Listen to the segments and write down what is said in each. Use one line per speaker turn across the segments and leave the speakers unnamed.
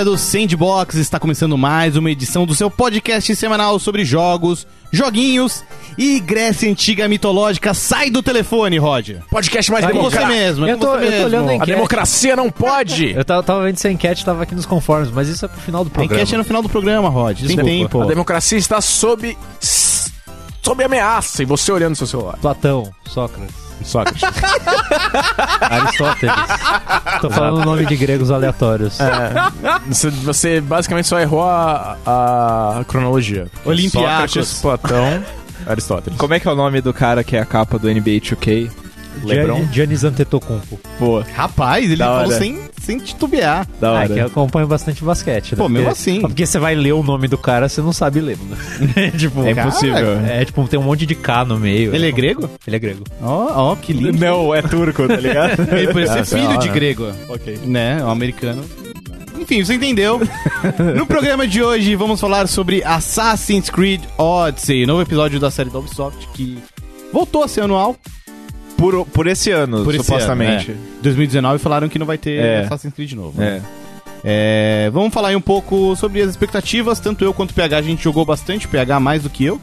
Galera do Sandbox! Está começando mais uma edição do seu podcast semanal sobre jogos, joguinhos e Grécia Antiga Mitológica. Sai do telefone, Rod!
Podcast mais
É com você
democrático.
mesmo, é
Eu tô-
você
eu tô
mesmo.
olhando a
A democracia não pode.
Eu tava, tava vendo essa enquete, tava aqui nos conformes, mas isso é pro final do
A
programa.
enquete é no final do programa, Rod. Tem tempo.
A democracia está sob sob ameaça e você olhando seu celular.
Platão, Sócrates,
Sócrates.
Aristóteles. Tô falando o nome de gregos aleatórios.
você, você basicamente só errou a, a cronologia.
Olimpiacos.
Sócrates, Platão, Aristóteles.
Como é que é o nome do cara que é a capa do NBA 2K? LeBron?
Gianni- Giannis Antetokounmpo.
Pô,
Rapaz, ele
Da
falou
hora.
sem, sem titubear.
da
Ah,
hora.
é que eu acompanho bastante basquete, né?
Pô, mesmo
Porque-
assim.
Porque você vai ler o nome do cara, você não sabe ler, né? tipo,
É
Cara,
impossível.
É, tipo, tem um monte de K no meio.
Ele é grego?
Ele é grego.
Ó, ó, que lindo.
Não, é turco, tá ligado?
Ele pode ser
Essa é
filho de grego.
ok.
né? Um americano. Enfim, você entendeu. no programa de hoje vamos falar sobre Assassin's Creed Odyssey, novo episódio da série da Ubisoft que voltou a ser anual.
Por, por esse ano,
Por esse
supostamente.
ano, é. 2019 falaram que não vai ter
É.
Assassin's Creed novo. né?
É.
É, vamos falar aí um pouco sobre as expectativas. Tanto eu quanto o PH a gente jogou bastante, PH mais do que eu.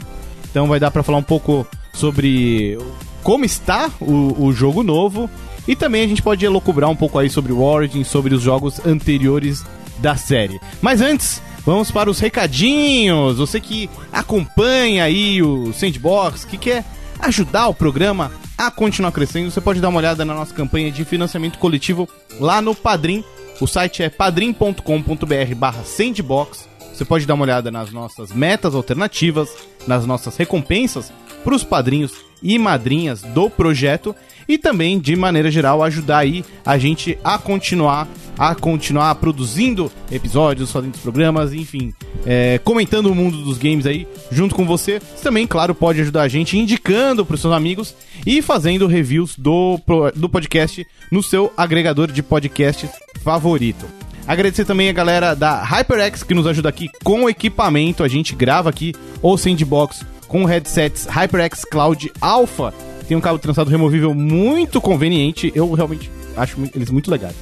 Então vai dar pra falar um pouco sobre como está o, o jogo novo. E também a gente pode elocubrar um pouco aí sobre o Origin, sobre os jogos anteriores da série. Mas antes, vamos para os recadinhos. Você que acompanha aí o Sandbox, que quer ajudar o programa a continuar crescendo, você pode dar uma olhada na nossa campanha de financiamento coletivo lá no Padrim. O site é padrim.com.br barra sandbox. Você pode dar uma olhada nas nossas metas alternativas, nas nossas recompensas para os padrinhos e madrinhas do projeto e também, de maneira geral, ajudar aí a gente a continuar a continuar produzindo episódios, fazendo programas, enfim, é, comentando o mundo dos games aí junto com você. Você também, claro, pode ajudar a gente indicando para os seus amigos e fazendo reviews do, do podcast no seu agregador de podcasts favorito. Agradecer também a galera da HyperX que nos ajuda aqui com o equipamento. A gente grava aqui o Sandbox com headsets HyperX Cloud Alpha. Tem um cabo trançado removível muito conveniente. Eu realmente acho eles muito legais.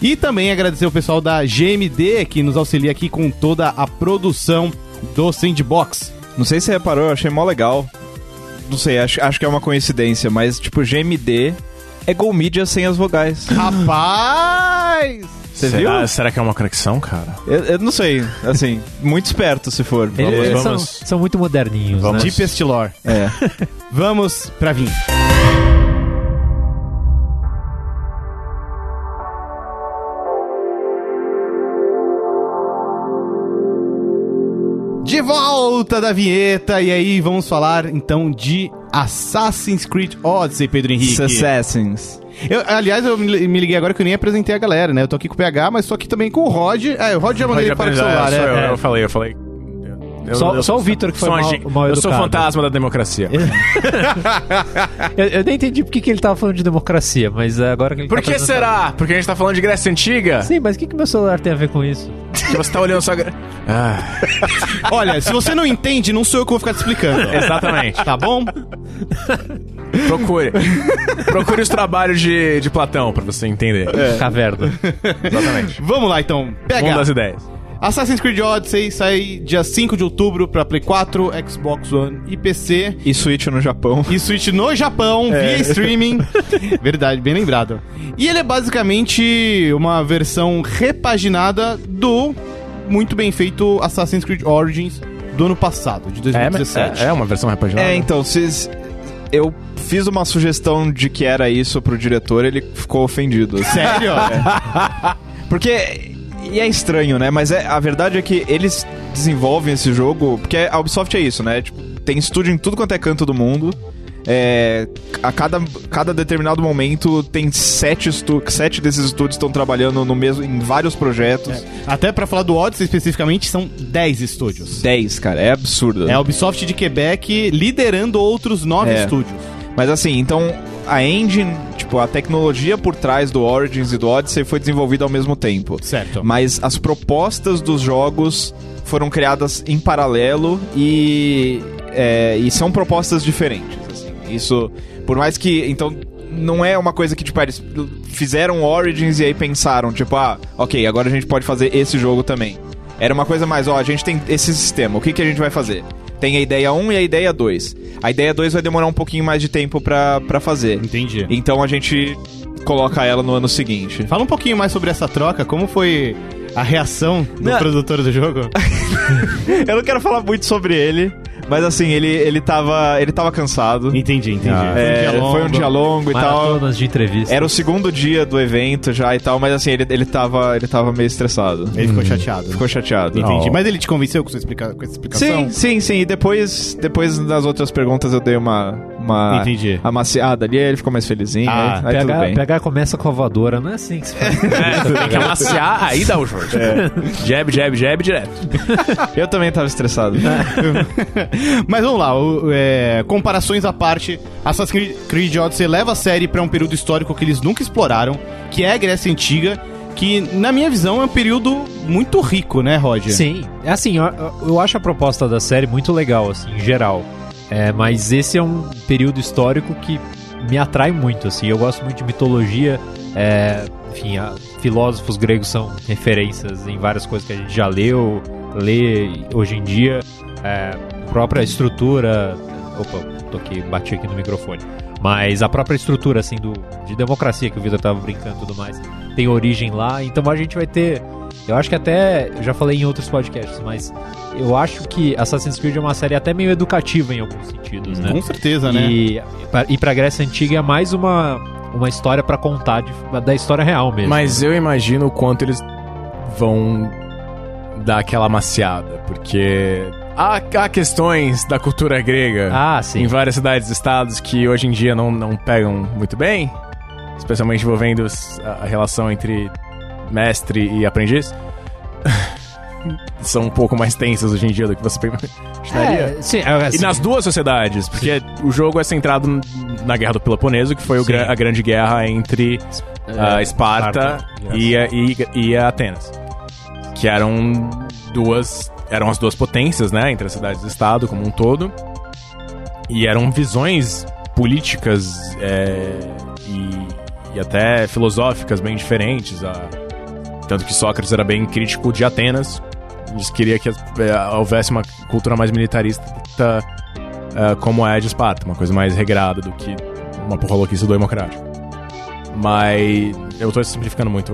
E também agradecer o pessoal da GMD que nos auxilia aqui com toda a produção do Sandbox.
Não sei se você reparou, eu achei mó legal. Não sei, acho, acho que é uma coincidência, mas tipo, GMD é Go Media sem as vogais.
Rapaz!
Você
será,
viu?
será que é uma conexão, cara?
Eu, eu não sei, assim, muito esperto se for.
Eles,
Vamos,
eles
vamos.
São, são muito moderninhos,
Vamos.
né?
Deepest Lore.
É.
Vamos pra vir. De volta da vinheta, e aí vamos falar então de Assassin's Creed Odyssey, Pedro Henrique.
Assassins.
Eu, aliás, eu me me liguei agora que eu nem apresentei a galera, né? Eu tô aqui com o PH, mas tô aqui também com o Rod. É, o Rod já mandou ele para o celular,
eu,
né?
eu falei, eu falei. Eu-
Só-
eu
só
sou-
o Vitor que foi mal- mal
Eu sou fantasma da democracia.
Eu, eu nem entendi por que ele tava falando de democracia, mas agora que ele
Por
tá
que será? Porque a gente tá falando de Grécia Antiga?
Sim, mas o que, que meu celular tem a ver com isso?
Que você tá olhando só... Ah,
Olha, se você não entende, não sou eu que vou ficar te explicando.
exatamente.
Tá bom?
Procure. Procure os trabalhos de, de Platão pra você entender.
Caverna.
Exatamente.
Vamos lá então.
Mundo
PH.
das ideias.
Assassin's Creed Odyssey sai dia 5 de outubro pra Play 4, Xbox One e PC.
E Switch no Japão.
E Switch no Japão, via streaming. Verdade, bem lembrado. E ele é basicamente uma versão repaginada do muito bem feito Assassin's Creed Origins do ano passado, de
É, mas
2017.
é, é uma versão repaginada.
É, então, vocês. Eu fiz uma sugestão de que era isso pro diretor, ele ficou ofendido. assim.
Sério?
Porque. E é estranho, né? Mas é, a verdade é que eles desenvolvem esse jogo. Porque a Ubisoft é isso, né? Tipo, tem estúdio em tudo quanto é canto do mundo. É, a cada, cada determinado momento tem sete, estu sete desses estúdios estão trabalhando no mesmo, em vários projetos.
Até pra falar do Odyssey especificamente, são 10 estúdios.
Dez, cara, é absurdo.
É a Ubisoft de Quebec liderando outros 9
É.
estúdios.
Mas assim, então a engine, tipo, a tecnologia por trás do Origins e do Odyssey foi desenvolvida ao mesmo tempo.
Certo.
Mas as propostas dos jogos foram criadas em paralelo e, é, e são propostas diferentes. assim. Isso, por mais que. Então, não é uma coisa que, tipo, eles fizeram Origins e aí pensaram, tipo, ah, ok, agora a gente pode fazer esse jogo também. Era uma coisa mais, ó, a gente tem esse sistema, o que, que a gente vai fazer? Tem a ideia 1 e a ideia 2. A ideia 2 vai demorar um pouquinho mais de tempo pra, pra fazer.
Entendi.
Então a gente coloca ela no ano seguinte.
Fala um pouquinho mais sobre essa troca, como foi a reação do
Não.
produtor do jogo?
Eu não quero falar muito sobre ele, mas assim, ele, ele, tava, ele tava cansado.
Entendi, entendi.
Ah.
É, foi um dia longo e tal.
De entrevista.
Era o segundo dia do evento já e tal, mas assim, ele, ele, tava, ele tava meio estressado.
Ele ficou chateado.
Ficou chateado.
Entendi.
Não.
Mas ele te convenceu com, sua explica... com essa explicação?
Sim, sim, sim. E depois, depois das outras perguntas eu dei uma, uma
Entendi.
amaciada ali, ele ficou mais felizinho.
Ah,
aí, aí
PH. PH começa com a voadora, não é assim que se faz.
É, tem que amaciar, aí dá o jogo. Jab, jab, jab, direto.
Eu também tava estressado.
Mas vamos lá, o- é, comparações à parte, Assassin's Creed Odyssey leva a série pra um período histórico que eles nunca exploraram, que é a Grécia Antiga, que na minha visão é um período muito rico, né, Roger?
Sim, é assim, eu, eu acho a proposta da série muito legal, assim, em geral. É, mas esse é um período histórico que me atrai muito, assim. Eu gosto muito de mitologia. é, enfim, a- filósofos gregos são referências em várias coisas que a gente já leu, lê hoje em dia. É, própria estrutura. Opa, toquei, bati aqui no microfone. Mas a própria estrutura, assim, do, de democracia que o Vitor tava brincando e tudo mais, tem origem lá. Então a gente vai ter. Eu acho que até. Eu já falei em outros podcasts, mas eu acho que Assassin's Creed é uma série até meio educativa em alguns sentidos, né?
Com certeza, né?
E, e pra Grécia Antiga é mais uma, uma história pra contar de- da história real mesmo.
Mas eu imagino o quanto eles vão dar aquela amaciada, porque há, há questões da cultura grega
Ah,
em várias cidades e estados que hoje em dia não, não pegam muito bem, especialmente envolvendo a relação entre mestre e aprendiz. São um pouco mais tensas hoje em dia do que você imaginaria.
É, sim, é,
E
assim,
nas duas sociedades, porque o jogo é centrado na Guerra do Peloponeso, que foi o
Sim.
gra- a grande guerra entre a
é,
Esparta, e, a, e, e a Atenas. Que eram duas. Eram as duas potências, né? Entre as cidades e Estado como um todo. E eram visões políticas é, e, e até filosóficas bem diferentes. A, tanto que Sócrates era bem crítico de Atenas. Eles queria que é, houvesse uma cultura mais militarista é, como é a de Esparta, uma coisa mais regrada do que uma porra louquice do democrático. Mas eu tô simplificando muito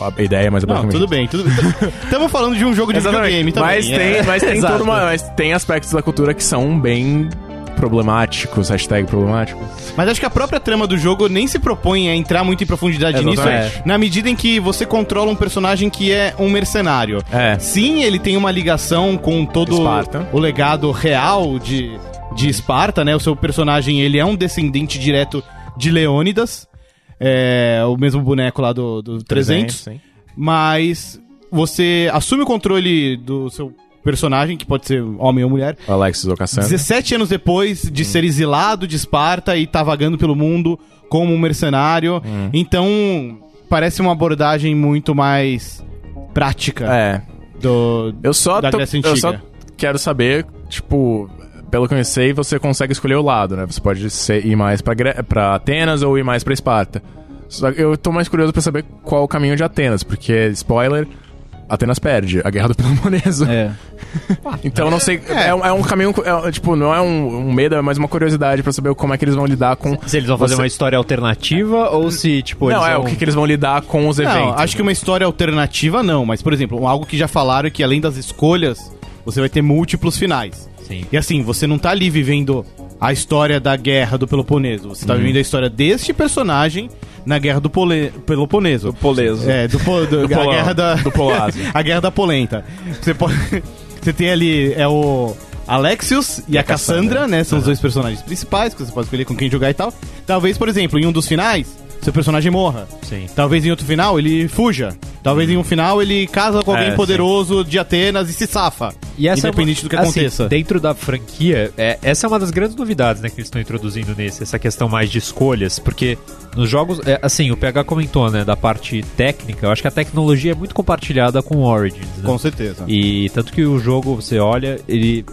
a ideia, mas é
Não, tudo bem, tudo bem. Estamos falando de um jogo de videogame também.
mas,
é.
tem, mas, tem uma, mas tem aspectos da cultura que são bem problemáticos, hashtag problemáticos.
Mas acho que a própria trama do jogo nem se propõe a entrar muito em profundidade nisso,
Exatamente.
na medida em que você controla um personagem que é um mercenário.
É.
Sim, ele tem uma ligação com todo
Esparta.
o legado real de, de Esparta, né? O seu personagem, ele é um descendente direto de Leônidas, é, o mesmo boneco lá do, do 300,
sim.
mas você assume o controle do seu personagem, que pode ser homem ou mulher,
Alexis Ocassano.
17 anos depois de ser exilado de Esparta e tá vagando pelo mundo como um mercenário. Então, parece uma abordagem muito mais prática
É.
do,
Eu só,
da
tô-
Grécia
eu só
Antiga.
quero saber, tipo, pelo que eu sei, você consegue escolher o lado, né? Você pode ser, ir mais pra, Gre- pra Atenas ou ir mais pra Esparta. Só que eu tô mais curioso pra saber qual o caminho de Atenas, porque, spoiler, Atenas perde a Guerra do Peloponeso.
É.
Então eu não sei. É, um, é um caminho. é, tipo, não é um, um medo, é mais uma curiosidade pra saber como é que eles vão lidar com.
Se eles vão fazer
Você-
uma história alternativa ou se, tipo,
Não,
eles
é
vão...
o que, que eles vão lidar com os eventos.
Não, acho que uma história alternativa não, mas, por exemplo, algo que já falaram é que além das escolhas, você vai ter múltiplos finais.
Sim.
E assim, você não tá ali vivendo a história da guerra do Peloponeso, você
Uhum.
tá vivendo a história deste personagem na guerra do Pole- Peloponeso.
Do Poleso.
É, do, po- do- a
Polão,
guerra da
do Polazo.
a guerra da polenta. Você pode você tem ali é o Alexios e, a Cassandra, né? São os dois personagens principais que você pode escolher com quem jogar e tal. Talvez, por exemplo, em um dos finais, seu personagem morra.
Sim.
Talvez em outro final ele fuja. Talvez em um final ele casa com alguém
É,
poderoso de Atenas e se safa.
E essa
independente
é
do que
uma,
aconteça.
Assim, dentro da franquia, é, essa é uma das grandes novidades né, que eles estão introduzindo nesse, essa questão mais de escolhas, porque nos jogos, é, assim, o PH comentou, né, da parte técnica, eu acho que a tecnologia é muito compartilhada com o Origins, né?
Com certeza.
E tanto que o jogo, você olha, ele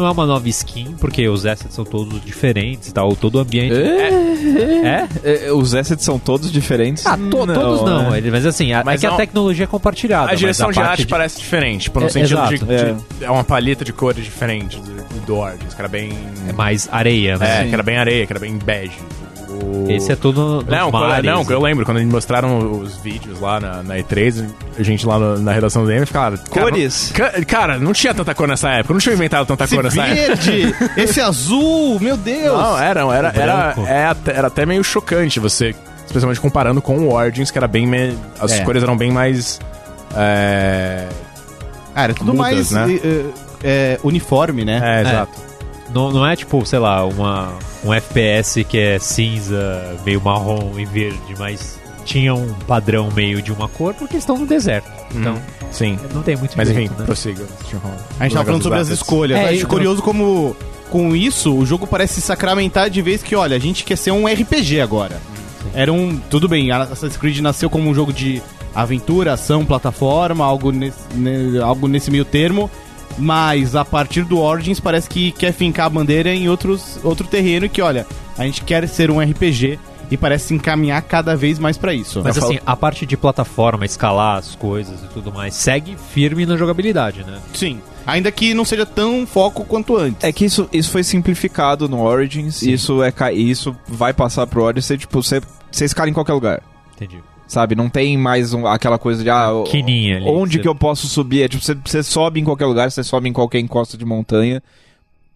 Não é uma nova skin, porque os assets são todos diferentes e tal, todo o ambiente. É?
É, os assets são todos diferentes?
Ah, to- todos não,
né?
ele- mas assim, a,
Mas
é que a
não-
tecnologia é compartilhada.
A
mas
direção de
parte
arte parece diferente, tipo, no
É,
sentido
exato,
de, de- é. uma paleta de cores diferente do, do Origins, que era bem...
É mais areia, né?
É, que era bem areia, que era bem bege. O-
Esse é todo nos
Não,
mares,
não,
e-
eu lembro, quando eles mostraram os vídeos lá na, na E3, a gente lá no- na redação do game ficava... cara,
Cores?
não- ca- Cara, não tinha tanta cor nessa época, não tinha inventado tanta
Esse
cor nessa época.
verde, esse azul, meu Deus.
Não, era, era, era,
branco.
é até, era até meio chocante você, especialmente comparando com o Origins, que era bem. me- as
É.
cores eram bem mais. É,
Ah, era tudo
Mudas,
mais
né?
eh, eh, uniforme, né?
é, exato.
Não, não é tipo, sei lá, uma, um FPS que é cinza, meio marrom e verde, mas tinha um padrão meio de uma cor porque estão no deserto. Então,
Sim.
não tem muito
Mas
jeito,
enfim,
né?
prossiga.
A gente tava falando sobre as escolhas.
É,
acho
eu-
curioso como, com isso, o jogo parece se sacramentar de vez que, olha, a gente quer ser um RPG agora. Era um. Tudo bem, Assassin's Creed nasceu como um jogo de aventura, ação, plataforma, algo nesse, ne- algo nesse meio termo. Mas a partir do Origins parece que quer fincar a bandeira em outros, outro terreno e que, olha, a gente quer ser um RPG e parece se encaminhar cada vez mais pra isso.
Mas
Eu
assim,
falo-
a parte de plataforma, escalar as coisas e tudo mais, segue firme na jogabilidade, né?
sim. Ainda que não seja tão foco quanto antes.
É que isso, isso foi simplificado no Origins, e isso, é, e isso vai passar pro Odyssey, tipo, você, você escala em qualquer lugar.
Entendi.
Sabe? Não tem mais um- aquela coisa de, ah,
Quininha ali.
onde
Você-
que eu posso subir? É tipo, você, você sobe em qualquer lugar, você sobe em qualquer encosta de montanha.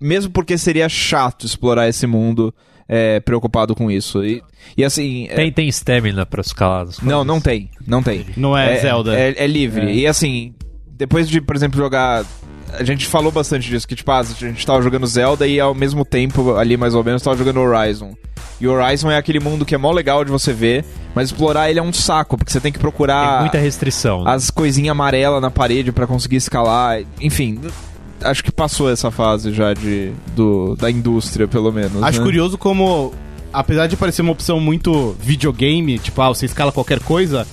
Mesmo porque seria chato explorar esse mundo é, preocupado com isso. E, e assim. é-
Tem, tem stamina pra escalar as coisas?
não, não tem. Não tem.
Não é, Zelda.
É, é livre. E assim, depois de, por exemplo, jogar. A gente falou bastante disso, que tipo, ah, a gente tava jogando Zelda e ao mesmo tempo, ali mais ou menos, tava jogando Horizon. E Horizon é aquele mundo que é mó legal de você ver, mas explorar ele é um saco, porque você tem que
Tem
procurar
muita restrição. né?
as coisinhas amarelas na parede pra conseguir escalar. Enfim, acho que passou essa fase já de, do, da indústria, pelo menos.
Acho
né?
curioso como, apesar de parecer uma opção muito videogame, tipo, ah, você escala qualquer coisa,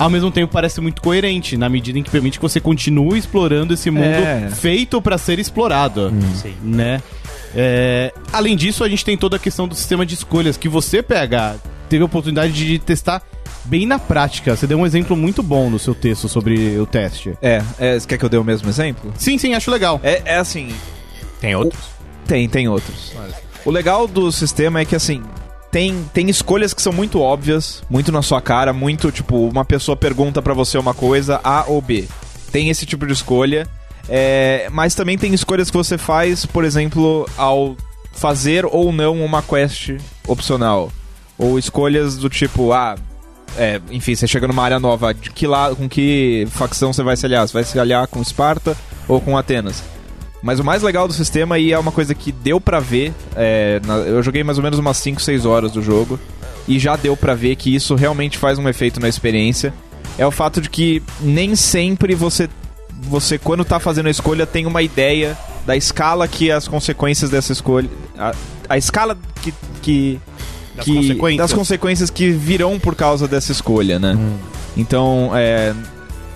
ao mesmo tempo parece muito coerente, na medida em que permite que você continue explorando esse mundo
É.
feito pra ser explorado,
Sim.
né? É, além disso, a gente tem toda a questão do sistema de escolhas, que você, PH, teve a oportunidade de testar bem na prática. Você deu um exemplo muito bom no seu texto sobre o teste.
É, é, você quer que eu dê o mesmo exemplo?
Sim, sim, acho legal.
É, é assim,
Tem outros?
Tem, tem outros. O legal do sistema é que, assim, tem, tem escolhas que são muito óbvias, muito na sua cara, muito, tipo, uma pessoa pergunta pra você uma coisa, A ou B. Tem esse tipo de escolha. é, mas também tem escolhas que você faz, por exemplo, ao fazer ou não uma quest opcional. Ou escolhas do tipo, ah, é, enfim, você chega numa área nova, de que lá, com que facção você vai se aliar? Você vai se aliar com Esparta ou com Atenas? Mas o mais legal do sistema, e é uma coisa que deu pra ver, é, na- eu joguei mais ou menos umas 5, 6 horas do jogo, e já deu pra ver que isso realmente faz um efeito na experiência, é o fato de que nem sempre você, você quando tá fazendo a escolha, tem uma ideia da escala que as consequências dessa escolha... A, a escala que... que
Das
que-
consequências.
das consequências que virão por causa dessa escolha, né? Então, é,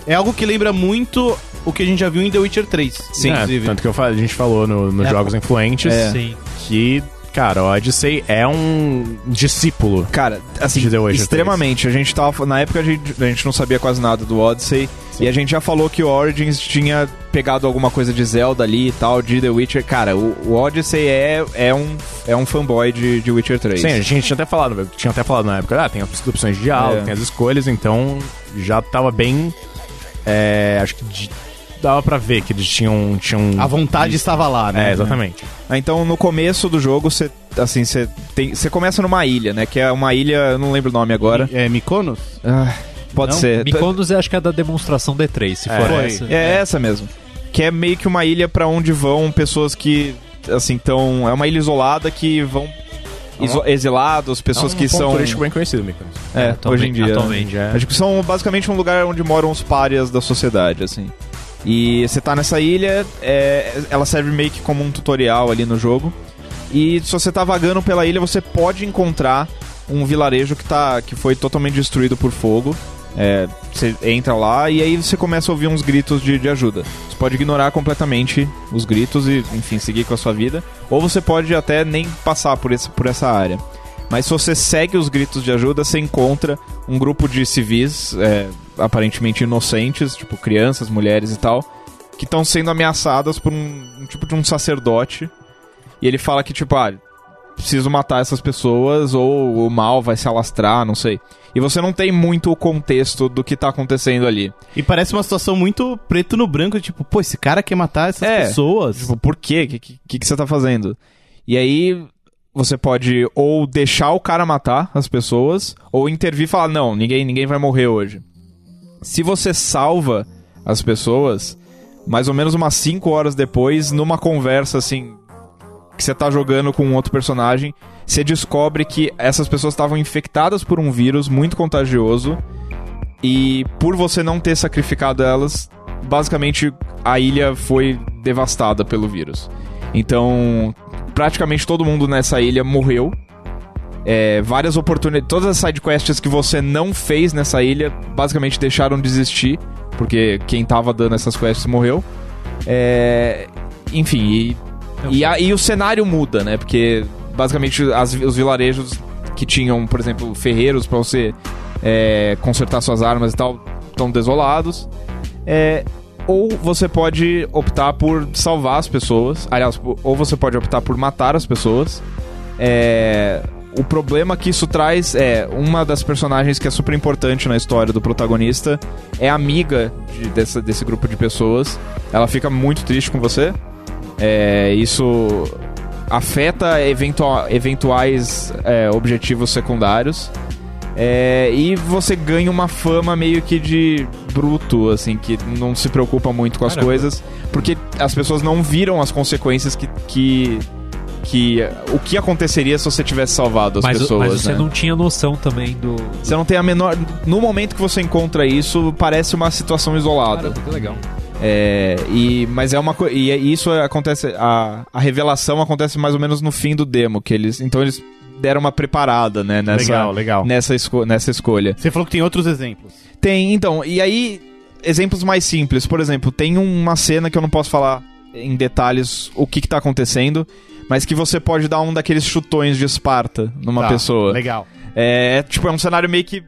É algo que lembra muito o que a gente já viu em The Witcher 3.
Sim,
inclusive.
tanto que eu, a gente falou no- nos
É,
jogos influentes
É.
Sim.
que, cara, o Odyssey é um discípulo.
Cara, assim,
De The Witcher
extremamente. A gente tava. Na época a gente, a gente não sabia quase nada do Odyssey. E a gente já falou que o Origins tinha pegado alguma coisa de Zelda ali e tal, de The Witcher. Cara, o, o Odyssey é, é, um, é um fanboy de, de Witcher 3.
Sim, a gente tinha até falado, tinha até falado na época, ah, tem as opções de diálogo,
É.
tem as escolhas, então já tava bem. é, acho que de- dava pra ver que eles tinham. tinham
A vontade estava lá, né?
É, exatamente.
Ah, Então, no começo do jogo, você. Assim, você tem. Você começa numa ilha, né? Que é uma ilha. Eu não lembro o nome agora.
É Mykonos?
Ah, pode
Não?
ser.
Mykonos eu acho que é da demonstração D3, se
É,
for
foi.
essa.
É essa mesmo. Que é meio que uma ilha pra onde vão pessoas que, assim, tão... É uma ilha isolada que vão iso- exilados, pessoas
é um
que são...
turístico bem conhecido, Mykonos.
É,
Atualmente-
hoje em dia.
atualmente,
é.
Acho que são basicamente um lugar onde moram os párias da sociedade, assim. E você tá nessa ilha, é, ela serve meio que como um tutorial ali no jogo. E se você tá vagando pela ilha, você pode encontrar um vilarejo que, tá, que foi totalmente destruído por fogo. É, você entra lá e aí você começa a ouvir uns gritos de, de ajuda. Você pode ignorar completamente os gritos e, enfim, seguir com a sua vida. Ou você pode até nem passar por, esse, por essa área. Mas se você segue os gritos de ajuda, você encontra um grupo de civis, é, aparentemente inocentes, tipo crianças, mulheres e tal, que estão sendo ameaçadas por um, um tipo de um sacerdote. E ele fala que, tipo, ah, preciso matar essas pessoas ou o mal vai se alastrar, não sei. E você não tem muito o contexto do que tá acontecendo ali.
E parece uma situação muito preto no branco, tipo, pô, esse cara quer matar essas
É,
pessoas.
Tipo, por quê? O que, que, que você tá fazendo? E aí você pode ou deixar o cara matar as pessoas, ou intervir e falar, não, ninguém, ninguém vai morrer hoje. Se você salva as pessoas, mais ou menos umas 5 horas depois, numa conversa assim, que você tá jogando com um outro personagem, você descobre que essas pessoas estavam infectadas por um vírus muito contagioso. E por você não ter sacrificado elas, basicamente a ilha foi devastada pelo vírus. Então, praticamente todo mundo nessa ilha morreu. É, várias oportunidades. Todas as sidequests que você não fez nessa ilha, basicamente deixaram de existir. Porque quem tava dando essas quests morreu. É, enfim, e, e, a- e o cenário muda, né? Porque basicamente as- os vilarejos que tinham, por exemplo, ferreiros pra você é, consertar suas armas e tal, estão desolados. É, ou você pode optar por salvar as pessoas. Aliás, ou você pode optar por matar as pessoas. É, o problema que isso traz é uma das personagens que é super importante na história do protagonista é amiga de- dessa- desse grupo de pessoas. Ela fica muito triste com você. É, isso afeta eventua- eventuais é, objetivos secundários. É, e você ganha uma fama meio que de bruto, assim, que não se preocupa muito com as
Caramba.
coisas, porque as pessoas não viram as consequências que. que, que o que aconteceria se você tivesse salvado as
Mas,
pessoas.
mas você
né?
não tinha noção também do.
Você não tem a menor. No momento que você encontra isso, parece uma situação isolada.
Caramba, que legal.
É, e, mas é uma coisa. E é- isso acontece. A, a revelação acontece mais ou menos no fim do demo. Que eles, então eles deram uma preparada, né? Nessa,
Legal, legal.
Nessa, esco nessa escolha.
Você falou que tem outros exemplos.
Tem, então, e aí, exemplos mais simples. Por exemplo, tem uma cena que eu não posso falar em detalhes o que, que tá acontecendo, mas que você pode dar um daqueles chutões de Esparta numa
Tá,
pessoa.
Legal.
É, tipo, é um cenário meio que.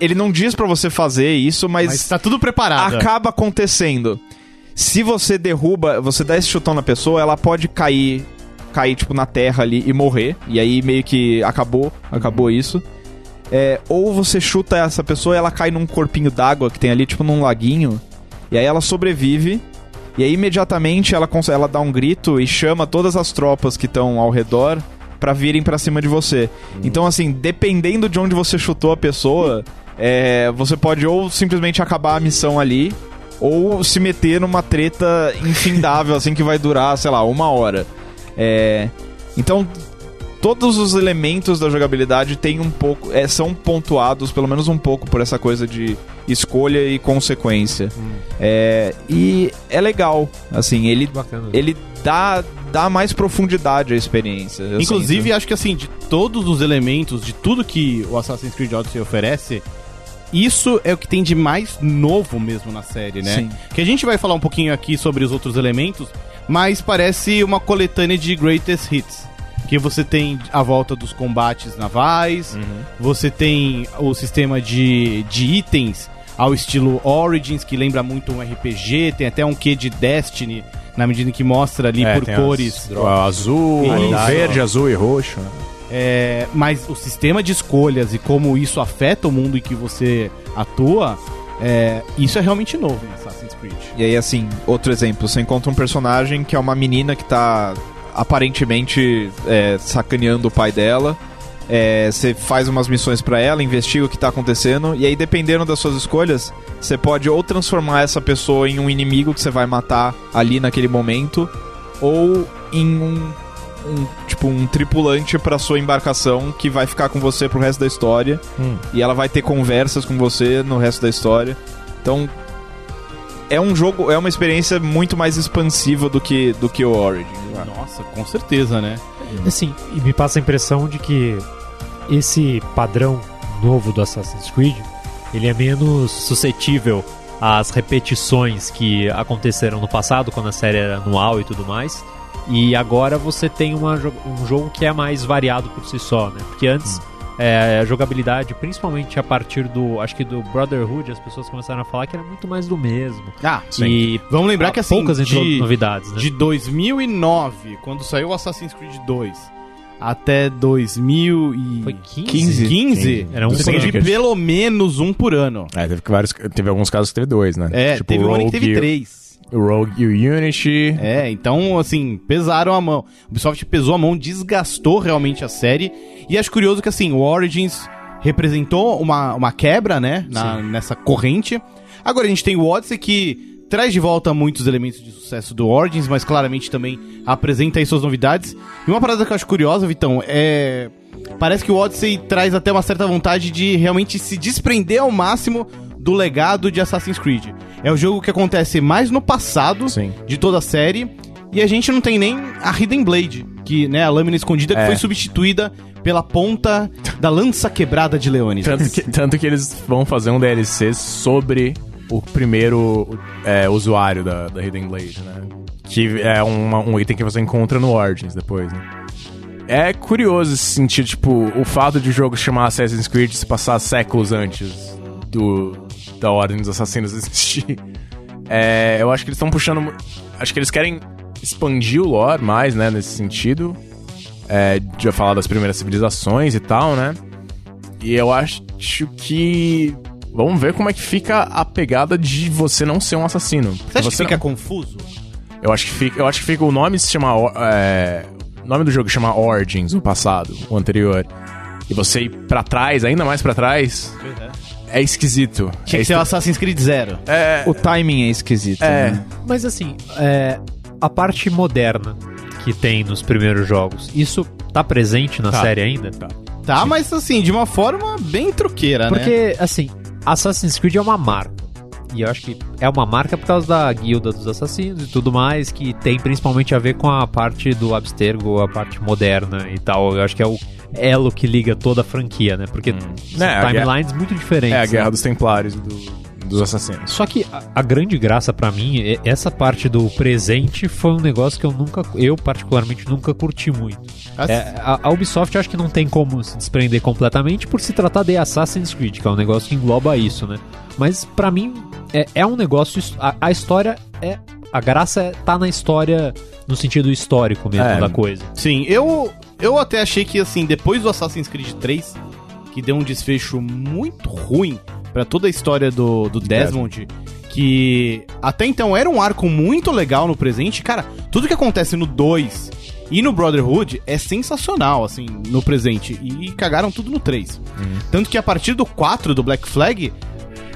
Ele não diz pra você fazer isso, mas,
Mas tá tudo preparado.
acaba acontecendo. Se você derruba, você dá esse chutão na pessoa, ela pode cair, cair tipo na terra ali e morrer. E aí meio que acabou, acabou isso. É, ou você chuta essa pessoa e ela cai num corpinho d'água que tem ali, tipo num laguinho. E aí ela sobrevive. E aí imediatamente ela, ela dá um grito e chama todas as tropas que estão ao redor pra virem pra cima de você. Então, assim, dependendo de onde você chutou a pessoa, é, você pode ou simplesmente acabar a missão ali, ou se meter numa treta infindável, assim, que vai durar, sei lá, uma hora. É, então, todos os elementos da jogabilidade têm um pouco, é, são pontuados, pelo menos um pouco, por essa coisa de escolha e consequência. É, e é legal, assim, ele,
Bacana.
ele dá, dá mais profundidade à experiência.
Inclusive,
sinto.
acho que assim, de todos os elementos, de tudo que o Assassin's Creed Odyssey oferece, isso é o que tem de mais novo mesmo na série, né?
Sim.
Que a gente vai falar um pouquinho aqui sobre os outros elementos, mas parece uma coletânea de greatest hits. Que você tem a volta dos combates navais, você tem o sistema de, de itens ao estilo Origins, que lembra muito um RPG, tem até um quê de Destiny, na medida em que mostra ali
É,
por cores.
as- azul,
Isso.
verde, azul e roxo.
É, mas o sistema de escolhas e como isso afeta o mundo em que você atua, é, isso é realmente novo em Assassin's Creed.
E aí, assim, outro exemplo, você encontra um personagem que é uma menina que tá aparentemente é, sacaneando o pai dela. É, você faz umas missões pra ela, investiga o que tá acontecendo, e aí, dependendo das suas escolhas, você pode ou transformar essa pessoa em um inimigo que você vai matar ali naquele momento, ou em um, um, tipo um tripulante pra sua embarcação que vai ficar com você pro resto da história,
Hum.
e ela vai ter conversas com você no resto da história. Então, é um jogo, é uma experiência muito mais expansiva do que, do que o Origins. né?
Nossa, com certeza, né?
Assim, e me passa a impressão de que esse padrão novo do Assassin's Creed, ele é menos suscetível as repetições que aconteceram no passado, quando a série era anual e tudo mais. E agora você tem uma, um jogo que é mais variado por si só, né? Porque antes é, a jogabilidade, principalmente a partir do, acho que do Brotherhood, as pessoas começaram a falar que era muito mais do mesmo.
Ah,
E
Vamos lembrar que assim,
poucas
de,
novidades, né?
de 2009, quando saiu o Assassin's Creed 2, até 2015,
Foi 15?
15,
Era um
você
por
de pelo menos um por ano.
É, teve, vários, teve alguns casos que teve dois, né?
É,
tipo,
teve
o
um ano que
Rogue,
teve três.
Rogue e o Unity.
É, então, assim, pesaram a mão. O Ubisoft pesou a mão, desgastou realmente a série. E acho curioso que, assim, o Origins representou uma, uma quebra, né, na- nessa corrente. Agora a gente tem o Odyssey que traz de volta muitos elementos de sucesso do Origins, mas claramente também apresenta aí suas novidades. E uma parada que eu acho curiosa, Vitão, é... Parece que o Odyssey traz até uma certa vontade de realmente se desprender ao máximo do legado de Assassin's Creed. É o jogo que acontece mais no passado
Sim.
de toda a série. E a gente não tem nem a Hidden Blade, que, né, a lâmina escondida que
É.
foi substituída pela ponta da lança quebrada de Leonis.
Tanto que, tanto que eles vão fazer um DLC sobre o primeiro é, usuário da, da Hidden Blade, né? Que é uma- um item que você encontra no Origins depois, né? É curioso esse sentido, tipo, o fato de o jogo chamar Assassin's Creed se passar séculos antes do da Ordem dos Assassinos existir. É, eu acho que eles estão puxando. Acho que eles querem expandir o lore mais, né, nesse sentido. É, de falar das primeiras civilizações e tal, né? E eu acho que. Vamos ver como é que fica a pegada de você não ser um assassino.
Você acha que
Você
fica
não-
confuso?
eu acho que fica, eu acho que fica o nome se chama é, o nome do jogo chama Origins, o passado, o anterior. E você ir pra trás, ainda mais pra trás, é esquisito.
Tinha
é
que ser o Assassin's Creed Zero.
É,
O timing é esquisito.
é,
né?
Mas assim, é, a parte moderna que tem nos primeiros jogos, isso tá presente na
Tá.
série ainda?
Tá, mas assim, de uma forma bem truqueira, né?
Porque, assim, Assassin's Creed é uma marca. E eu acho que é uma marca por causa da guilda dos assassinos e tudo mais, que tem principalmente a ver com a parte do Abstergo, a parte moderna e tal. Eu acho que é o elo que liga toda a franquia, né? Porque são
É,
timelines muito diferentes.
é a
né?
Guerra dos Templários e do- dos Assassinos.
Só que a, a grande graça pra mim, é- essa parte do presente foi um negócio que eu nunca, eu particularmente nunca curti muito.
Ass-
É, a, a Ubisoft acho que não tem como se desprender completamente por se tratar de Assassin's Creed, que é um negócio que engloba isso, né? Mas pra mim é, é um negócio. A, a história é. A graça é, tá na história, no sentido histórico mesmo
É.
da coisa.
Sim, eu, eu até achei que, assim, depois do Assassin's Creed 3, que deu um desfecho muito ruim pra toda a história do, do Desmond, que até então era um arco muito legal no presente. Cara, tudo que acontece no 2 e no Brotherhood é sensacional, assim, no presente. E cagaram tudo no 3. Tanto que a partir do 4 do Black Flag,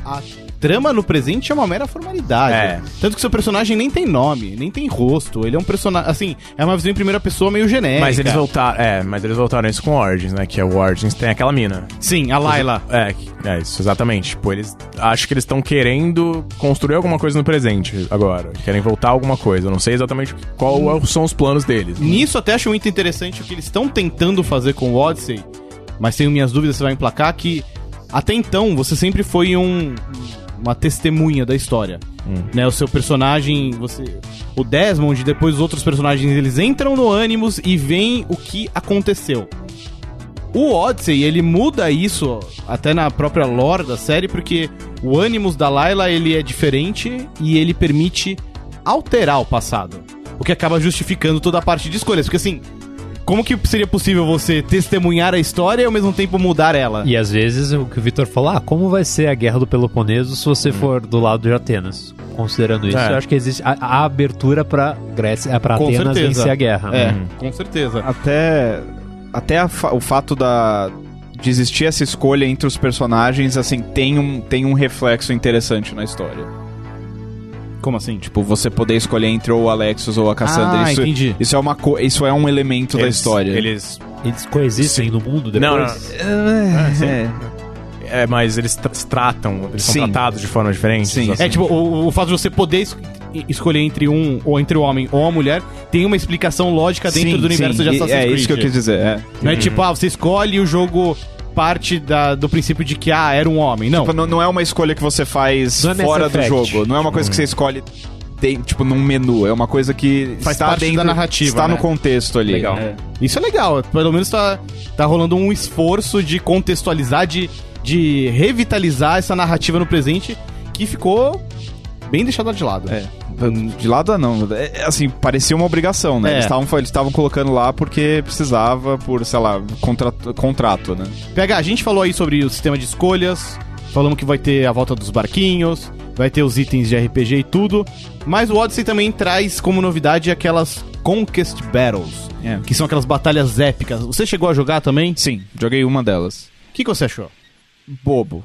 a trama no presente é uma mera formalidade.
É.
Tanto que seu personagem nem tem nome, nem tem rosto. Ele é um personagem, assim, é uma visão em primeira pessoa meio genérica.
Mas eles voltaram, é, mas eles voltaram isso com Origins, né? Que é o Origins tem aquela mina.
Sim, a Layla.
É, é isso, exatamente. Tipo, eles. Acho que eles estão querendo construir alguma coisa no presente agora. Querem voltar a alguma coisa. Eu não sei exatamente qual é- são os planos deles.
Nisso até acho muito interessante o que eles estão tentando fazer com o Odyssey, mas tenho minhas dúvidas se vai emplacar, que até então você sempre foi um, uma testemunha da história. Né, o seu personagem, você, o Desmond, depois os outros personagens, eles entram no Animus e veem o que aconteceu. O Odyssey, ele muda isso até na própria lore da série, porque o Animus da Layla, ele é diferente e ele permite alterar o passado. O que acaba justificando toda a parte de escolhas. Porque assim, como que seria possível você testemunhar a história e ao mesmo tempo mudar ela?
E às vezes o que o Victor falou, ah, como vai ser a guerra do Peloponeso se você for do lado de Atenas? Considerando isso,
É.
eu acho que existe a, a abertura pra Grécia, é para Atenas
certeza.
vencer a guerra.
É,
né?
com certeza.
Até, até a fa- o fato da, de existir essa escolha entre os personagens, assim, tem um, tem um reflexo interessante na história.
Como assim?
Tipo, você poder escolher entre ou o Alexis ou a Cassandra.
Ah,
isso,
entendi.
isso, é uma co- isso é um elemento da
Eles-
história.
Eles.
Eles coexistem no mundo depois.
Não, não.
É, é.
É, mas eles tra- se tratam, eles
Sim.
são tratados de forma diferente.
Sim.
assim.
É tipo, o, o fato de você poder es- escolher entre um, ou entre o homem ou a mulher, tem uma explicação lógica dentro
Sim,
do universo
sim,
de Assassin's
É
Creed.
isso que eu quis dizer. É.
Não é tipo, ah, você escolhe e o jogo parte da- do princípio de que, ah, era um homem. Não.
Tipo, não, não é uma escolha que você faz
Não é
fora do jogo. Não é uma coisa que você escolhe, de- tipo, num menu. É uma coisa que
Faz
está
parte
dentro
da narrativa,
Está
né?
no contexto ali.
Legal.
É.
Isso é legal. Pelo menos tá, tá rolando um esforço de contextualizar, de, de revitalizar essa narrativa no presente que ficou bem deixada de lado.
É. De lado não. É, assim, parecia uma obrigação, né?
É.
Eles estavam eles estavam colocando lá porque precisava, por, sei lá, contrato, contrato né?
PH, a gente falou aí sobre o sistema de escolhas, falamos que vai ter a volta dos barquinhos, vai ter os itens de RPG e tudo, mas o Odyssey também traz como novidade aquelas Conquest Battles,
É.
que são aquelas batalhas épicas. Você chegou a jogar também?
Sim, joguei uma delas.
O que, que você achou?
bobo.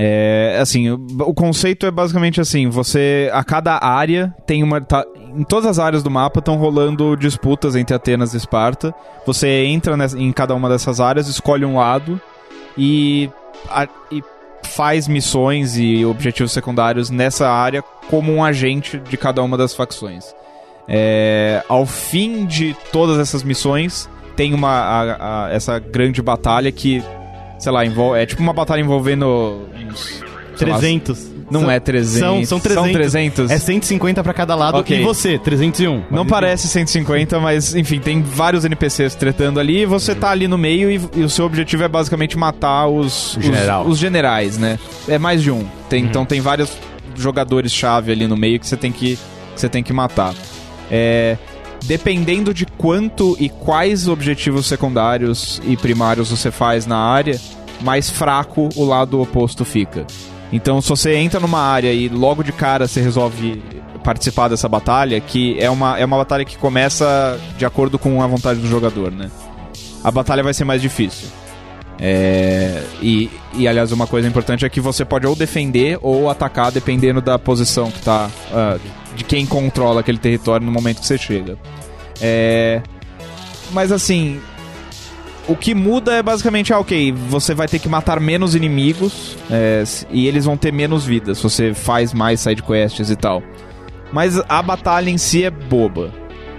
É, assim, o, o conceito é basicamente assim, você, a cada área tem uma, tá- em todas as áreas do mapa estão rolando disputas entre Atenas e Esparta, você entra nessa- em cada uma dessas áreas, escolhe um lado e, a- e faz missões e objetivos secundários nessa área como um agente de cada uma das facções. É, ao fim de todas essas missões, tem uma a- a- essa grande batalha que, sei lá, é tipo uma batalha envolvendo uns... sei lá,
300.
não
São-
é 300.
São, são 300.
São 300.
É 150 pra cada lado.
Ok.
E você, 301.
Não parece 150, mas enfim, tem vários NPCs tretando ali e você tá ali no meio e, e o seu objetivo é basicamente matar os, os, os generais, né? É mais de um. Tem- Então tem vários jogadores-chave ali no meio que você tem que, que você tem que matar. É, dependendo de quanto e quais objetivos secundários e primários você faz na área, mais fraco o lado oposto fica. Então, se você entra numa área e logo de cara você resolve participar dessa batalha, que é uma, é uma batalha que começa de acordo com a vontade do jogador, né? A batalha vai ser mais difícil. É, e, e, aliás, uma coisa importante é que você pode ou defender ou atacar, dependendo da posição que tá. ah, de quem controla aquele território no momento que você chega. É, mas assim. O que muda é basicamente, ah, ok, você vai ter que matar menos inimigos é, e eles vão ter menos vidas você faz mais sidequests e tal. Mas a batalha em si é boba.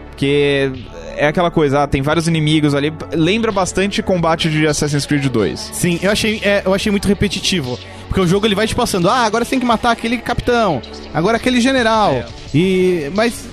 Porque é aquela coisa, ah, tem vários inimigos ali. Lembra bastante combate de Assassin's Creed 2.
Sim, eu achei, é, eu achei muito repetitivo. Porque o jogo ele vai te passando, ah, agora você tem que matar aquele capitão, agora aquele general. E. Mas.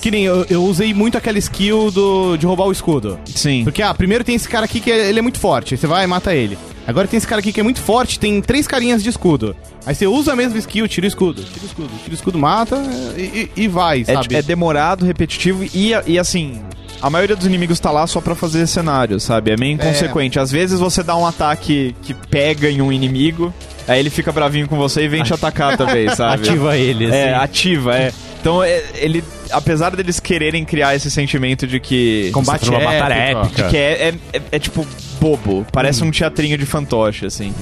Que nem eu, eu usei muito aquela skill do, de roubar o escudo.
Sim.
Porque, ah, primeiro tem esse cara aqui que é- ele é muito forte. Você vai e mata ele. Agora tem esse cara aqui que é muito forte, tem três carinhas de escudo. Aí você usa a mesma skill, tira o escudo, tira o escudo, tira o escudo, mata e, e- e vai,
É,
sabe?
é demorado, repetitivo e, e assim. A maioria dos inimigos tá lá só pra fazer cenário, sabe? É meio inconsequente. Às vezes você dá um ataque que pega em um inimigo, aí ele fica bravinho com você e vem te atacar também, sabe?
Ativa ele,
É,
assim.
ativa, é. Então, é, ele, apesar deles quererem criar esse sentimento de que.
Combate
tá numa batalha épica.
que é, é, é- é, tipo bobo, parece um teatrinho de fantoche, assim.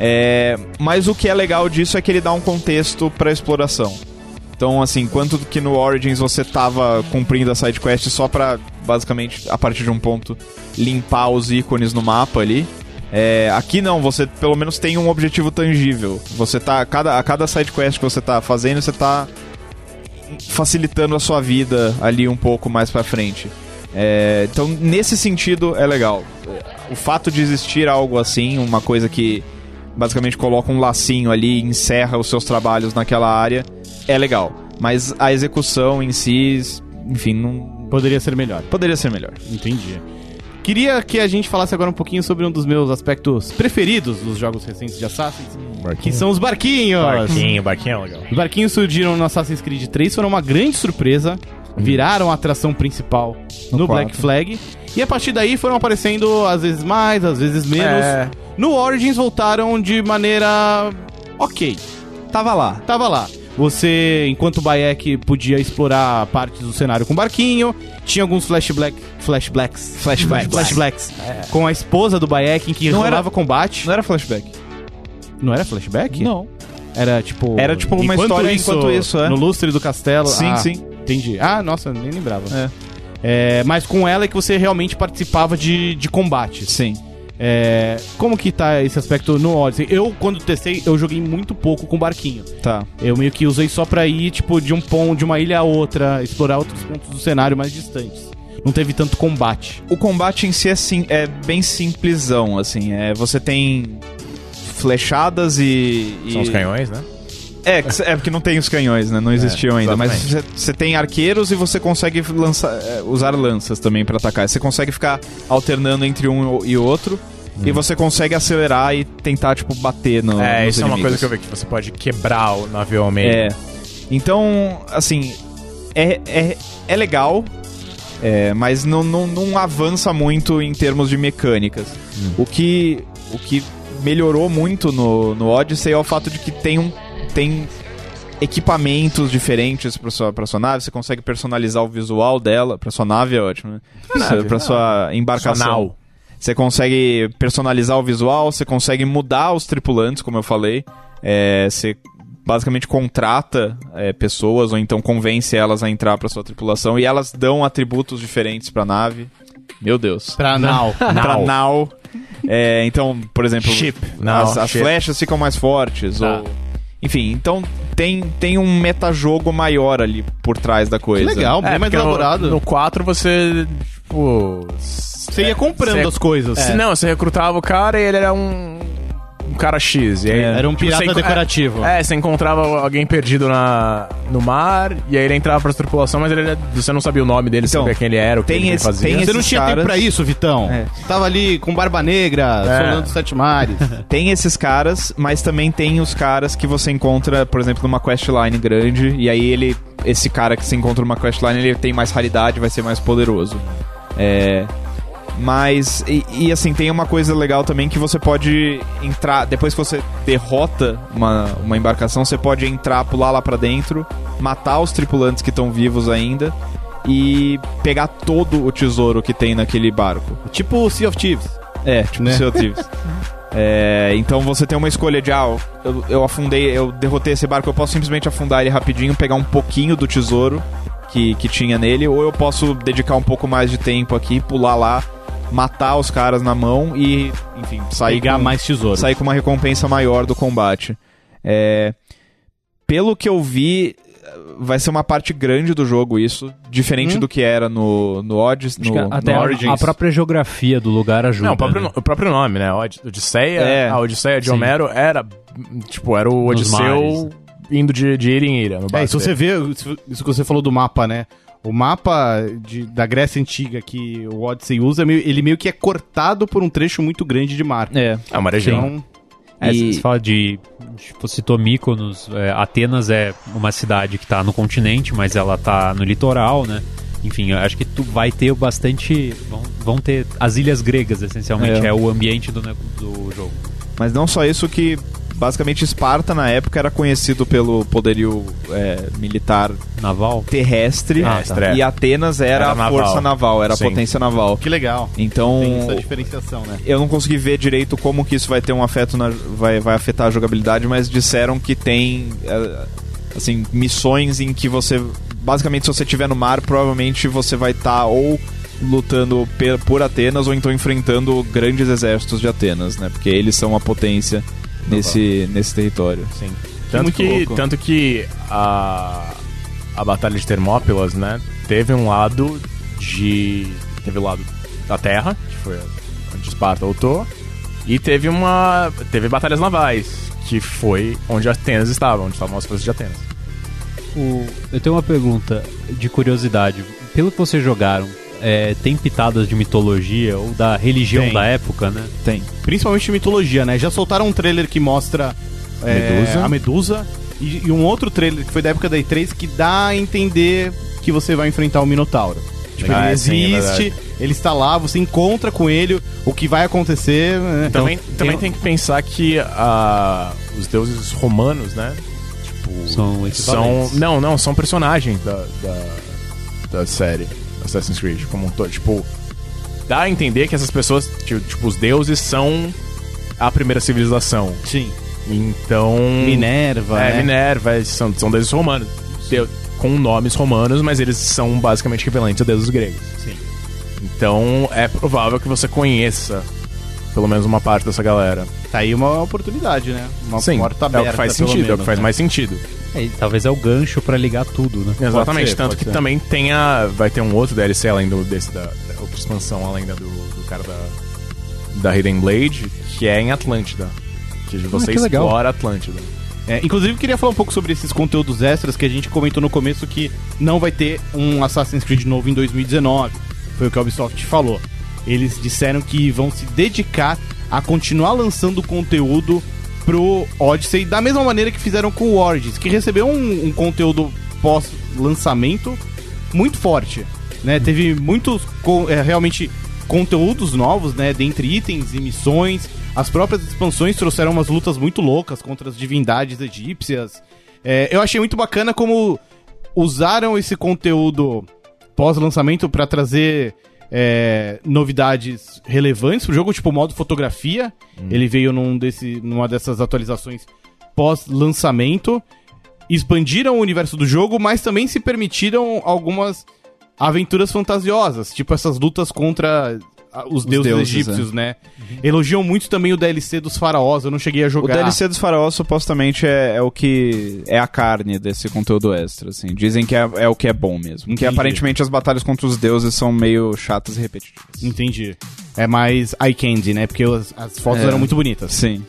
É, mas o que é legal disso é que ele dá um contexto pra exploração. Então, assim, enquanto que no Origins você tava cumprindo a side quest só pra, basicamente, a partir de um ponto, limpar os ícones no mapa ali. é, aqui não, você pelo menos tem um objetivo tangível. Você tá. A cada, a cada side quest que você tá fazendo, você tá facilitando a sua vida ali um pouco mais pra frente. É, então, nesse sentido, é legal. O fato de existir algo assim, uma coisa que basicamente coloca um lacinho ali e encerra os seus trabalhos naquela área, é legal. Mas a execução em si, enfim, não
Poderia ser melhor.
poderia ser melhor.
Entendi. Queria que a gente falasse agora um pouquinho sobre um dos meus aspectos preferidos dos jogos recentes de Assassin's, que são os barquinhos.
Barquinho, barquinho é legal.
Os barquinhos surgiram no Assassin's Creed 3, foram uma grande surpresa, viraram a atração principal no,
quatro.
Black Flag, e a partir daí foram aparecendo às vezes mais, às vezes menos.
É.
No Origins voltaram de maneira ok.
Tava lá.
Tava lá. Você, enquanto o Bayek podia explorar partes do cenário com barquinho, tinha alguns flashback, flashbacks,
Flashbacks.
flashbacks com a esposa do Bayek em que
Não
rolava
era-
combate.
Não era flashback.
Não era flashback?
Não.
Era tipo.
Era, tipo, uma história enquanto isso, é.
No lustre do castelo.
Sim,
Ah,
sim.
Entendi. Ah, nossa, nem lembrava.
É.
É, mas com ela é que você realmente participava de, de combates.
Sim.
É, como que tá esse aspecto no Odyssey? Eu, quando testei, eu joguei muito pouco com barquinho.
Tá.
Eu meio que usei só pra ir, tipo, de um ponto, de uma ilha a outra, explorar outros pontos do cenário mais distantes. não teve tanto combate.
O combate em si é, sim, é bem simplesão, assim. É, você tem flechadas e. e-
São os canhões, né?
É, é porque não tem os canhões, né? Não existiam ainda. Mas você tem arqueiros e você consegue lançar, é, usar lanças também pra atacar. Você consegue ficar alternando entre um e outro. E você consegue acelerar e tentar, tipo, bater no.
é, isso é uma coisa
inimigos.
que eu vi, que você pode quebrar o navio ao meio.
É. Então, assim, é, é, é legal, é, mas não, não, não avança muito em termos de mecânicas. O, que, o que melhorou muito no, no Odyssey é o fato de que tem um. Tem equipamentos diferentes pra sua, pra sua nave, você consegue personalizar o visual dela. Pra sua nave é ótimo, né?
nave,
pra sua embarcação.
nau.
Você consegue personalizar o visual, você consegue mudar os tripulantes, como eu falei. É, você basicamente contrata é, pessoas ou então convence elas a entrar pra sua tripulação e elas dão atributos diferentes pra nave. Meu Deus.
Pra Now.
Pra Now. É, então, por exemplo,
Ship.
as, as
ship.
flechas ficam mais fortes.
Tá.
Ou... Enfim, então tem, tem um metajogo maior ali por trás da
Que
coisa.
legal, bem
É,
mais
no-
elaborado.
No, 4 você, tipo...
Você ia comprando
Você-
as coisas.
Se Não, você recrutava o cara e ele era um, um cara X. E aí,
Era um
tipo,
pirata decorativo.
É, é, você encontrava alguém perdido na, no mar, e aí ele entrava pra tripulação, mas ele, você não sabia o nome dele,
Então,
sabia quem ele era, o que
tem
ele
esse-
fazia.
tem
Você não tinha
caras-
tempo pra isso, Vitão.
É.
Você tava ali com barba negra,
É.
solando os sete mares.
Tem esses caras, mas também tem os caras que você encontra, por exemplo, numa questline grande, e aí ele. Esse cara que você encontra numa questline, ele tem mais raridade, vai ser mais poderoso. É. Mas, e, e, assim, tem uma coisa legal também que você pode entrar. Depois que você derrota uma, uma embarcação, você pode entrar, pular lá pra dentro, matar os tripulantes que estão vivos ainda e pegar todo o tesouro que tem naquele barco.
tipo Sea of Thieves.
É, tipo
Né?
Sea of Thieves. É, então você tem uma escolha de, ah, eu, eu afundei, eu derrotei esse barco, eu posso simplesmente afundar ele rapidinho, pegar um pouquinho do tesouro que, que tinha nele, ou eu posso dedicar um pouco mais de tempo aqui, pular lá, matar os caras na mão e, enfim, sair
Pegar
com,
mais tesouros.
sair com uma recompensa maior do combate. É, pelo que eu vi, vai ser uma parte grande do jogo isso, diferente
Hum.
do que era no, no Odyssey, no,
que até
no
a,
Origins.
a própria geografia do lugar ajuda.
Não, o próprio,
né?
o próprio nome, né? Od- Odisseia,
É.
a Odisseia de
Sim.
Homero era, tipo, era o Odisseu indo de, de ira em ira. No
É, se você vê, isso isso que você falou do mapa, né? O mapa de- da Grécia Antiga que o Odyssey usa, ele meio que é cortado por um trecho muito grande de mar.
É.
É uma região.
Então,
É,
E-
Você fala de. Tipo, citou Mykonos. é, Atenas é uma cidade que tá no continente, mas ela tá no litoral, né? Enfim, eu acho que tu vai ter bastante. Vão, vão ter as ilhas gregas, essencialmente.
É.
É, o ambiente do, ne- do jogo.
Mas não só isso que basicamente Esparta na época era conhecido pelo poderio é, militar
Naval.
terrestre
Ah, tá.
e Atenas era,
Era
a
naval.
força naval, era
Sim.
a potência naval.
que legal.
Então
Tem essa diferenciação, né?
eu não consegui ver direito como que isso vai ter um afeto na, vai, vai afetar a jogabilidade, mas disseram que tem é, assim missões em que você basicamente se você estiver no mar, provavelmente você vai estar ou lutando por Atenas ou então enfrentando grandes exércitos de Atenas, né? Porque eles são a potência nesse, nesse território.
Sim. Tanto que, tanto que a, a Batalha de Termópilas, né, teve um lado de... Teve o lado da terra, que foi onde Esparta lutou, e teve uma... Teve batalhas navais, que foi onde Atenas estava, onde estavam as forças de Atenas.
O- eu tenho uma pergunta de curiosidade. Pelo que vocês jogaram, é, tem pitadas de mitologia ou da religião
Tem.
da época, né?
Tem.
Principalmente mitologia, né? Já soltaram um trailer que mostra é,
Medusa.
a Medusa e, e um outro trailer que foi da época da E3 que dá a entender que você vai enfrentar o Minotauro. Tipo,
Ah,
ele
é, sim, é
existe, ele está lá, você encontra com ele, o que vai acontecer. né?
Também,
Então,
também
tem-
tem que pensar que ah, os deuses romanos, né? Tipo,
São
são. Não, não, são personagens da, da, da série Assassin's Creed como um todo. Tipo, dá a entender que essas pessoas, tipo, os deuses são a primeira civilização.
Sim.
Então.
Minerva,
É,
né?
Minerva, eles são, são deuses romanos. Com nomes romanos, mas eles são basicamente equivalentes a deuses gregos.
Sim.
Então é provável que você conheça pelo menos uma parte dessa galera.
Tá aí uma oportunidade, né? Uma
Sim,
porta
é
aberta.
o que faz sentido, é o que
menos,
faz
né?
mais sentido.
É, e talvez é o gancho pra ligar tudo, né?
Exatamente,
ser,
tanto que
ser.
também tem a. Vai ter um outro DLC além do, desse da, da outra expansão, além da do, do cara da. Da Hidden Blade, que é em Atlântida. Que você
que legal.
explora Atlântida.
É, inclusive, queria falar um pouco sobre esses conteúdos extras que a gente comentou no começo que não vai ter um Assassin's Creed novo em 2019. Foi o que a Ubisoft falou. Eles disseram que vão se dedicar a continuar lançando conteúdo pro Odyssey da mesma maneira que fizeram com o Origins, que recebeu um, um conteúdo pós-lançamento muito forte. Né? Teve muitos é, realmente conteúdos novos, né? Dentre itens e missões. As próprias expansões trouxeram umas lutas muito loucas contra as divindades egípcias. É, eu achei muito bacana como usaram esse conteúdo pós-lançamento pra trazer é, novidades relevantes pro jogo, tipo o modo fotografia. Ele veio num desse, numa dessas atualizações pós-lançamento. Expandiram o universo do jogo, mas também se permitiram algumas aventuras fantasiosas, tipo essas lutas contra ah, os, deuses,
deuses,
egípcios, né? Elogiam muito também o DLC dos faraós, eu não cheguei a
O
jogar.
DLC dos faraós supostamente é, é o que é a carne desse conteúdo extra, assim. Dizem que é, é o que é bom mesmo. Que
Entendi.
aparentemente as batalhas contra os deuses são meio chatas e repetitivas.
Entendi. É mais eye candy, né? Porque as, as fotos
É.
eram muito bonitas.
Sim.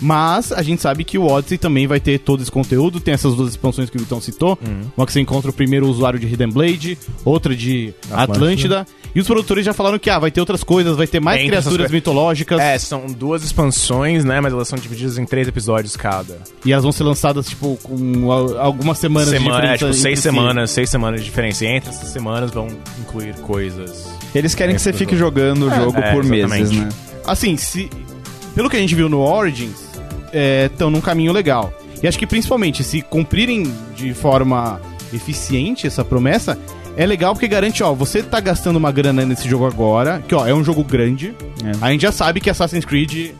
Mas a gente sabe que o Odyssey também vai ter todo esse conteúdo. Tem essas duas expansões que o Vitão citou. Uma que você encontra o primeiro usuário de Hidden Blade, outra de Atlântida. E os produtores já falaram que ah, vai ter outras coisas, vai ter mais
Entre
criaturas
coisas-
mitológicas.
É, são duas expansões, né? Mas elas são divididas em três episódios cada.
E elas vão ser lançadas, tipo, com al- algumas semanas de
Semana, é,
diferença
tipo,
entre
seis
si.
semanas, seis semanas de diferença. E entre essas semanas vão incluir coisas.
Eles querem que você fique jogando o jogo
é,
por meses,
exatamente.
né?
Assim, se. Pelo que a gente viu no Origins, estão num caminho legal. E acho que principalmente, se cumprirem de forma eficiente essa promessa, é legal porque garante, ó, você tá gastando uma grana nesse jogo agora, que ó, é um jogo grande.
É.
A gente já sabe que Assassin's Creed,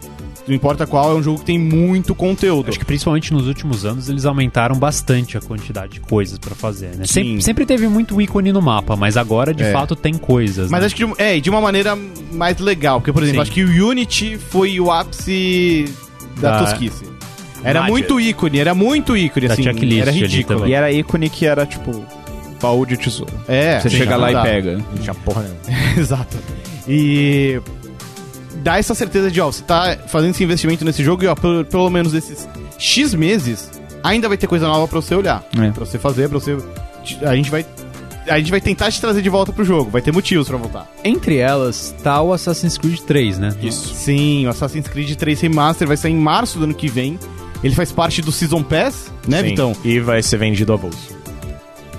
não importa qual, é um jogo que tem muito conteúdo.
Acho que principalmente nos últimos anos eles aumentaram bastante a quantidade de coisas pra fazer, né? Sempre, sempre teve muito ícone no mapa, mas agora de
É.
fato tem coisas.
Mas
né?
acho que de, é, de uma maneira mais legal. Porque, por exemplo,
Sim.
acho que o Unity foi o ápice da,
Da-
tosquice. Era
Magic.
muito ícone, era muito ícone,
Da
assim.
checklist
Era ridículo.
E era ícone que era, tipo, baú de tesouro.
É,
Você
sim,
chega lá
dá.
e pega.
Não tinha porra nenhuma.
Exato. E dá essa certeza de, ó, você tá fazendo esse investimento nesse jogo e, ó, pelo, pelo menos esses X meses, ainda vai ter coisa nova pra você olhar.
É.
Pra você fazer, pra você. A gente vai. A gente vai tentar te trazer de volta pro jogo, vai ter motivos pra voltar.
Entre elas tá o Assassin's Creed 3, né?
Isso.
Sim, o Assassin's Creed 3 Remaster vai sair em março do ano que vem. Ele faz parte do Season Pass, né,
Sim.
Vitão?
E vai ser vendido a bolso.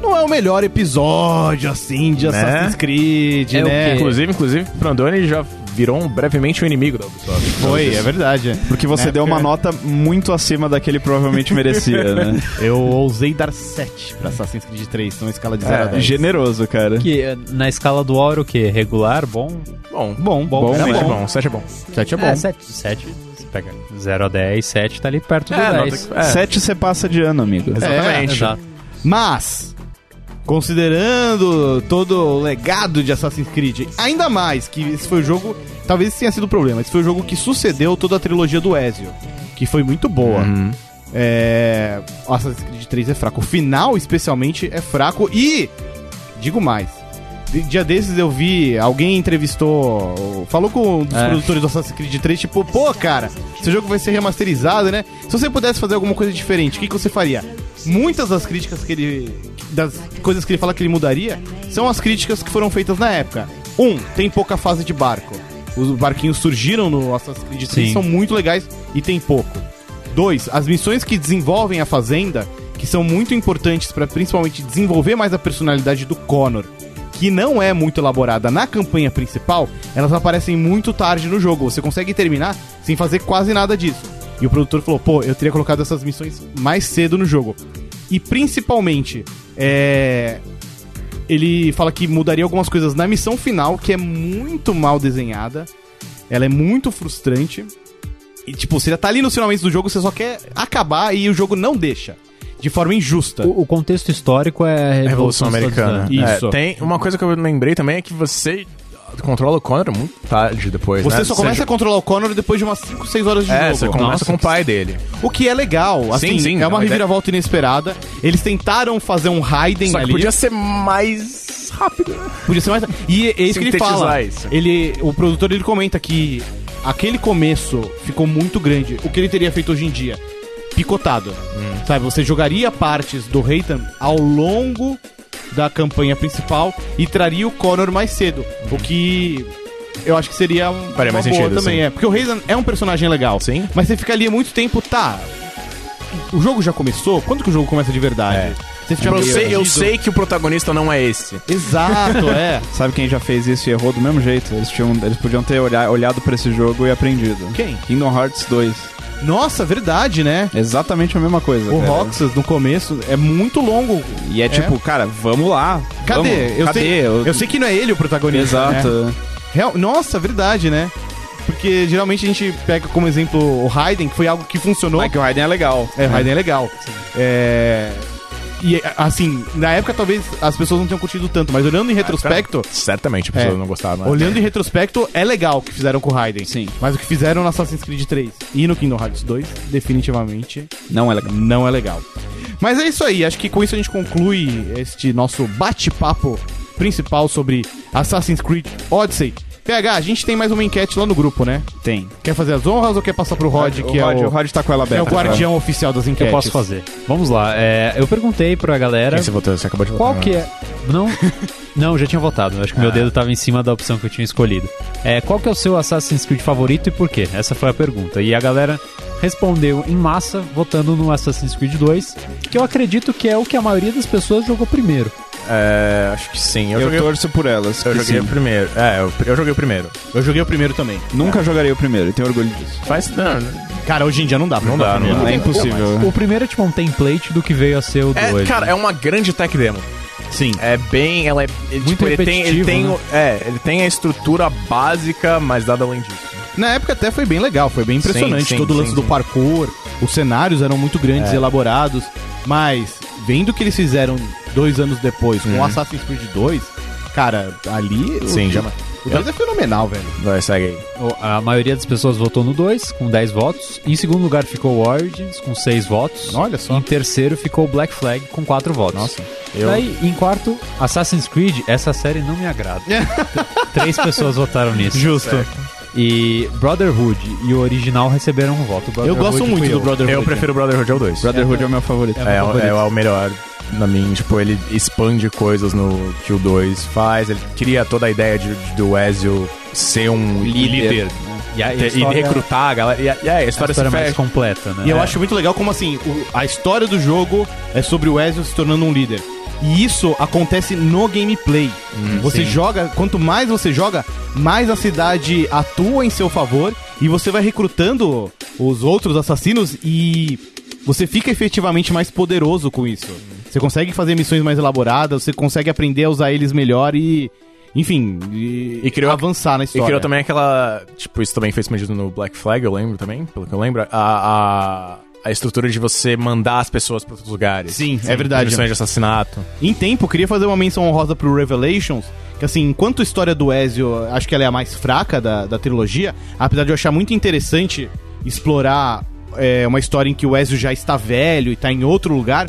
Não é o melhor episódio, assim, de
Né?
Assassin's Creed,
É o
né?
quê?
Inclusive, inclusive, Brandoni já virou um, brevemente um inimigo da Ubisoft.
Foi, é verdade.
Porque você
É,
deu uma
porque-
nota muito acima da que ele provavelmente merecia, né?
Eu ousei dar 7 pra Assassin's Creed 3, numa escala de 0 a
É,
10.
generoso, cara.
Que eh, na escala do Oro, o quê? Regular, bom?
Bom,
Bom, bom,
Bom,
era
sete é
bom.
bom, 7 é bom.
7 é bom.
É, 7. 7, você pega 0 a 10, 7 tá ali perto do
É,
10.
nota- é.
Sete você passa de ano, amigo.
Exatamente.
exato.
Mas, considerando todo o legado de Assassin's Creed, ainda mais que esse foi o jogo, talvez esse tenha sido o problema, esse foi o jogo que sucedeu toda a trilogia do Ezio, que foi muito boa.
Uhum.
É, Assassin's Creed 3 é fraco, o final especialmente é fraco e, digo mais, dia desses eu vi, alguém entrevistou, falou com um dos
É.
produtores do Assassin's Creed 3, tipo, pô, cara, esse jogo vai ser remasterizado, né? Se você pudesse fazer alguma coisa diferente, o que, que você faria? Muitas das críticas que ele. das coisas que ele fala que ele mudaria são as críticas que foram feitas na época. Um, tem pouca fase de barco. Os barquinhos surgiram no Assassin's Creed 3,
Sim.
são muito legais e tem pouco. Dois, as missões que desenvolvem a fazenda, que são muito importantes pra principalmente desenvolver mais a personalidade do Connor, que não é muito elaborada na campanha principal, elas aparecem muito tarde no jogo. Você consegue terminar sem fazer quase nada disso. E o produtor falou: pô, eu teria colocado essas missões mais cedo no jogo. E principalmente, é. Ele fala que mudaria algumas coisas na missão final, que é muito mal desenhada. Ela é muito frustrante. E, tipo, você já tá ali nos finalmente do jogo, você só quer acabar e o jogo não deixa. De forma injusta.
O, o contexto histórico é a
Revolução Americana.
Dos Estados Unidos.
Isso.
É, tem uma coisa que eu lembrei também é que você controla o Connor muito tarde depois,
Você
né?
só começa a controlar o Connor depois de umas 5, 6 horas de
É,
jogo.
você começa
Nossa,
com o pai dele.
O que é legal, assim,
Sim, sim,
é
é
uma
ideia.
reviravolta inesperada. Eles tentaram fazer um Raiden
Só que
ali.
podia ser mais rápido, né?
Podia ser mais. E é isso que ele fala.
isso.
Ele, o produtor ele comenta que aquele começo ficou muito grande. O que ele teria feito hoje em dia? Picotado.
Hum.
Sabe, você jogaria partes do Reitan ao longo da campanha principal e traria o Connor mais cedo. O que eu acho que seria um,
Faria
uma boa
sentido,
também.
sim.
É, porque o Reitan é um personagem legal.
Sim.
Mas você ficaria muito tempo, tá. O jogo já começou? Quando que o jogo começa de verdade?
É.
Fica
Eu sei, eu sei que o protagonista não é esse.
Exato, é.
Sabe quem já fez isso e errou do mesmo jeito? Eles, tinham, eles podiam ter olha- olhado pra esse jogo e aprendido.
Quem?
Kingdom Hearts 2.
Nossa, verdade, né?
Exatamente a mesma coisa.
O
cara.
Roxas no começo é muito longo.
E é tipo, cara, vamos lá.
Cadê?
Vamos.
Eu,
Cadê?
sei, eu... sei que não é ele o protagonista.
Exato.
né? Real- Nossa, verdade, né? Porque geralmente a gente pega como exemplo o Raiden, que foi algo que funcionou.
Mas que o Raiden é legal.
É, o Raiden é legal. É. E assim, na época talvez as pessoas não tenham curtido tanto, mas olhando em retrospecto,
Certamente a pessoa
É.
não gostava. né?
olhando em retrospecto, é legal o que fizeram com o Raiden.
Sim.
Mas o que fizeram no Assassin's Creed 3 e no Kingdom Hearts 2, definitivamente
Não é legal.
não é legal. Mas é isso aí, acho que com isso a gente conclui este nosso bate-papo principal sobre Assassin's Creed Odyssey. PH, a gente tem mais uma enquete lá no grupo, né?
Tem.
Quer fazer as honras ou quer passar pro Rod,
o
que
Rod,
é o,
o Rod tá com ela
que é
aberta.
o guardião oficial das
que eu
enquetes?
posso fazer. Vamos lá. é, eu perguntei pra galera
Quem você votou? Você acabou de votar.
qual que é. Não, não, já tinha votado. Acho que meu dedo tava em cima da opção que eu tinha escolhido. É, qual que é o seu Assassin's Creed favorito e por quê? Essa foi a pergunta. E a galera respondeu em massa, votando no Assassin's Creed 2, que eu acredito que é o que a maioria das pessoas jogou primeiro.
É, acho que sim. Eu,
Eu,
joguei,
torço por elas.
eu joguei
sim.
o primeiro. É, eu, eu joguei o primeiro.
Eu joguei o primeiro também.
Nunca jogarei o primeiro, e tenho orgulho disso.
Faz. Não,
Cara, hoje em dia não dá pra
Não dá, não dá.
É impossível.
O primeiro é tipo um template do que veio a ser o 2.
é, cara, é uma grande tech demo.
Sim.
É bem. Ela é. ele,
Muito
tipo, ele tem, ele
repetitivo,
tem,
né?
o- É, ele tem a estrutura básica, mas nada além disso.
Na época até foi bem legal, foi bem impressionante.
Sim, sim,
Todo o lance
sim,
do parkour, os cenários eram muito grandes
É.
e elaborados. Mas, vendo o que eles fizeram dois anos depois com o Assassin's Creed 2, cara, ali. o-
Uhum. Sim, já.
O 2 é fenomenal, velho.
Vai, segue aí.
O- A maioria das pessoas votou no 2, com 10 votos. Em segundo lugar ficou o Origins, com 6 votos.
Olha só.
Em terceiro ficou o Black Flag, com 4 votos.
Nossa. Eu,
Daí, em quarto, Assassin's Creed, essa série não me agrada. Três pessoas votaram nisso.
Justo.
E Brotherhood e o original receberam um voto.
Eu gosto muito do. Brotherhood.
eu prefiro Brotherhood ao 2.
Brotherhood é, o meu favorito.
É.
É,
meu
é,
favorito.
é o melhor. Na mim, tipo, ele expande coisas no que o 2 faz, ele cria toda a ideia de, de- do Ezio ser um líder,
E, a,
e,
história-
recrutar a galera. E, a- e a
a
história,
história
se
mais
fecha.
completa, né?
E eu
É.
acho muito legal como assim, o- a história do jogo é sobre o Ezio se tornando um líder. E isso acontece no gameplay. você
sim.
joga, quanto mais você joga, mais a cidade atua em seu favor e você vai recrutando os outros assassinos e você fica efetivamente mais poderoso com isso. Você consegue fazer missões mais elaboradas, você consegue aprender a usar eles melhor e enfim, e,
E criou-
avançar na
E
história.
criou também aquela. Tipo, isso também foi expandido no Black Flag, eu lembro também, pelo que eu lembro. A, a, a estrutura de você mandar as pessoas para outros lugares.
Sim, é verdade.
Missões de assassinato.
Em tempo, queria fazer uma menção honrosa pro Revelations, que assim, enquanto a história do Ezio, acho que ela é a mais fraca da, da trilogia, apesar de eu achar muito interessante explorar é, uma história em que o Ezio já está velho e está em outro lugar,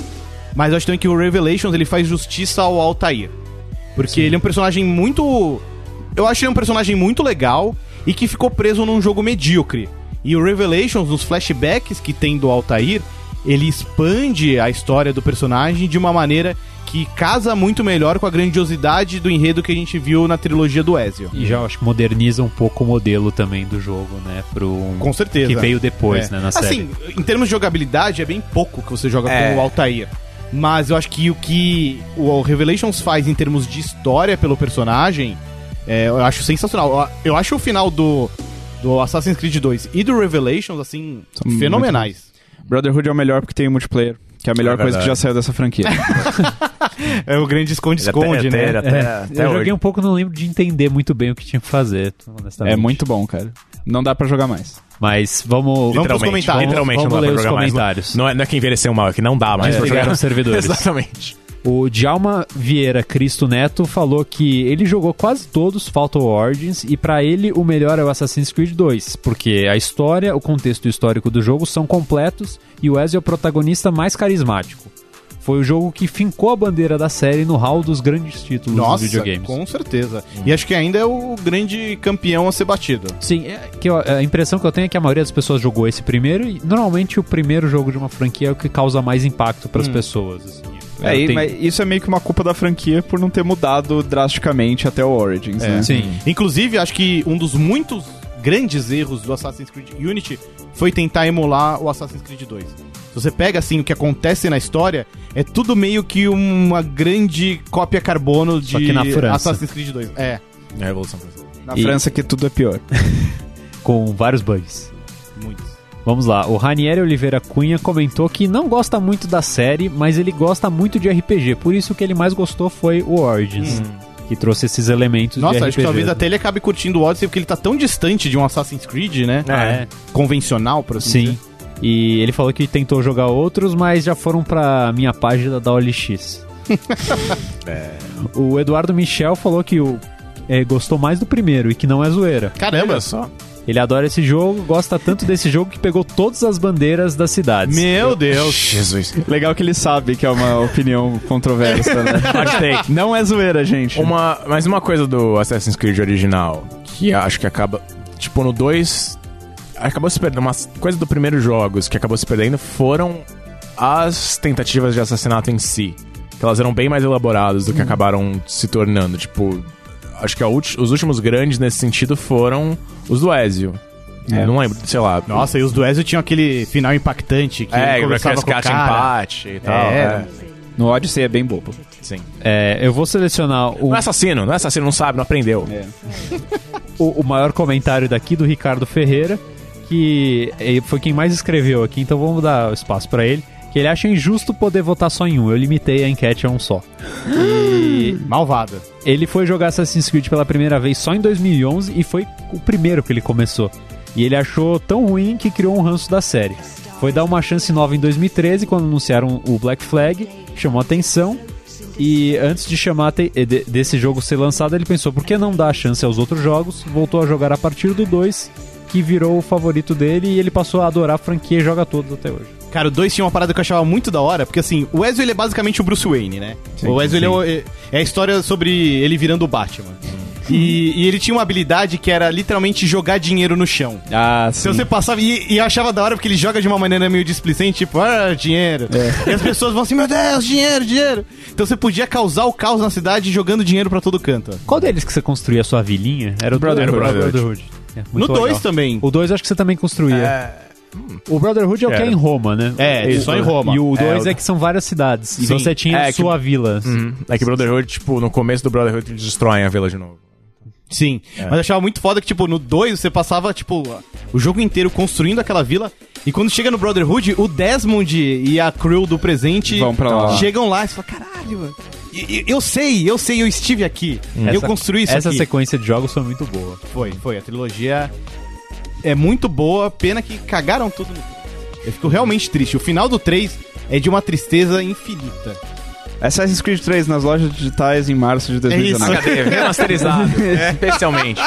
mas eu acho também que o Revelations ele faz justiça ao Altair. Porque ele é um personagem muito... Eu acho ele um personagem muito legal e que ficou preso num jogo medíocre. E o Revelations, nos flashbacks que tem do Altair, ele expande a história do personagem de uma maneira que casa muito melhor com a grandiosidade do enredo que a gente viu na trilogia do Ezio.
E já acho que moderniza um pouco o modelo também do jogo, né? Pro
Com certeza.
que veio depois,
É.
né, na série.
Assim, em termos de jogabilidade, é bem pouco que você joga
É.
com o Altair. Mas eu acho que o que o Revelations faz em termos de história pelo personagem, é, eu acho sensacional. Eu acho o final do, do Assassin's Creed 2 e do Revelations, assim,
São muito
fenomenais.
Brotherhood é o melhor porque tem o multiplayer. Que é a melhor
É
coisa que já saiu dessa franquia.
É o grande esconde-esconde,
até-
né?
ele até-
É,
até
eu
hoje.
joguei um pouco, não lembro de entender muito bem o que tinha que fazer, honestamente.
é muito bom, cara. Não dá pra jogar mais.
Mas vamos,
Vamos pros
Literalmente,
comentários.
literalmente
Vamos
não dá
ler
pra
os
jogar mais.
comentários.
Não é, não é que envelheceu mal, é que não dá mais pra
Desligaram
jogar.
os servidores.
Exatamente.
O Djalma Vieira Cristo Neto falou que ele jogou quase todos Falta Origins e pra ele o melhor é o Assassin's Creed 2, porque a história, o contexto histórico do jogo são completos e o Ezio é o protagonista mais carismático. Foi o jogo que fincou a bandeira da série no hall dos grandes títulos dos
Nossa,
videogames.
com certeza. E acho que ainda é o grande campeão a ser batido.
Sim, é que eu- a impressão que eu tenho é que a maioria das pessoas jogou esse primeiro e normalmente o primeiro jogo de uma franquia é o que causa mais impacto para as pessoas. assim.
É, e- mas isso é meio que uma culpa da franquia por não ter mudado drasticamente até o Origins, né?
Sim.
Inclusive, acho que um dos muitos grandes erros do Assassin's Creed Unity foi tentar emular o Assassin's Creed 2. Se você pega assim o que acontece na história, é tudo meio que uma grande cópia carbono de
Só que na França.
Assassin's Creed 2. É,
É a Revolução Francesa.
Na
E-
França que tudo é pior.
Com vários bugs.
muitos.
Vamos lá, o Ranieri Oliveira Cunha comentou que não gosta muito da série, mas ele gosta muito de RPG, por isso que ele mais gostou foi o Origins, que trouxe esses elementos de
Nossa, acho que talvez até ele acabe curtindo o Odyssey porque ele tá tão distante de um Assassin's Creed, né?
Ah, é.
Convencional, por assim
Sim.
dizer.
E ele falou que tentou jogar outros, mas já foram pra minha página da OLX. O Eduardo Michel falou que o, é, gostou mais do primeiro e que não é zoeira.
Caramba!
Olha só.
Ele adora esse jogo, gosta tanto desse jogo que pegou todas as bandeiras das cidades.
Meu Deus!
Jesus.
Legal que ele sabe que é uma opinião controversa, né? Não é zoeira, gente.
Uma, mas uma coisa do Assassin's Creed original, que acho que acaba. Tipo, no 2. Acabou se perdendo. Uma coisa do primeiro jogos que acabou se perdendo foram as tentativas de assassinato em si. Que elas eram bem mais elaboradas do que acabaram se tornando. Tipo, acho que a ulti- os últimos grandes nesse sentido foram os do Ezio.
É.
Não lembro, sei lá.
Nossa, e os do Ezio tinham aquele final impactante que
é,
conversava com cara.
empate e tal.
É,
É,
No Odyssey é bem bobo.
sim.
É, eu vou selecionar o,
Não é assassino, não é assassino, não sabe, não aprendeu.
o, o maior comentário daqui do Ricardo Ferreira, que eh, foi quem mais escreveu aqui, então vamos dar espaço pra ele. Que ele acha injusto poder votar só em um. Eu limitei a enquete a um só. E
Malvada.
ele foi jogar Assassin's Creed pela primeira vez só em 2011 e foi o primeiro que ele começou. E ele achou tão ruim que criou um ranço da série. Foi dar uma chance nova em 2013 quando anunciaram o Black Flag, chamou atenção. E antes de chamar eh, de- desse jogo ser lançado, ele pensou: por que não dar a chance aos outros jogos? Voltou a jogar a partir do 2, que virou o favorito dele, e ele passou a adorar a franquia e joga todos até hoje.
Cara, o 2 tinha uma parada que eu achava muito da hora, porque assim, o Ezio ele é basicamente o Bruce Wayne, né? o Ezio ele é, o- é- é a história sobre ele virando o Batman. E, e ele tinha uma habilidade que era literalmente jogar dinheiro no chão.
Ah,
Então você passava e, e achava da hora porque ele joga de uma maneira meio displicente, tipo, ah, dinheiro. E as pessoas vão assim, meu Deus, dinheiro, dinheiro. Então você podia causar o caos na cidade jogando dinheiro pra todo canto.
Qual deles que você construía a sua vilinha? Era o
Brotherhood.
O Brotherhood. É,
No
muito
2
legal.
também.
O 2 acho que você também construía. O Brotherhood é o que é em Roma, né?
É,
Isso.
só em Roma.
E o 2
É,
é, que são várias cidades. E
Sim.
você tinha
É,
sua vila.
Uhum. É que Brotherhood, tipo, no começo do Brotherhood eles destroem a vila de novo.
Sim. Mas eu achava muito foda que, tipo, no 2 você passava, tipo, o jogo inteiro construindo aquela vila. E quando chega no Brotherhood, o Desmond e a crew do presente
Vão pra lá.
chegam lá e você fala, caralho, mano. e- e- Eu sei, eu sei, eu estive aqui. eu
Essa-
construí isso
Essa
aqui.
sequência de jogos foi muito boa.
Foi, foi. A trilogia é muito boa, pena que cagaram tudo no 3. Eu fico realmente triste. O final do 3 é de uma tristeza infinita.
Assassin's Creed 3 nas lojas digitais em março de 2019.
HD, remasterizado. Especialmente.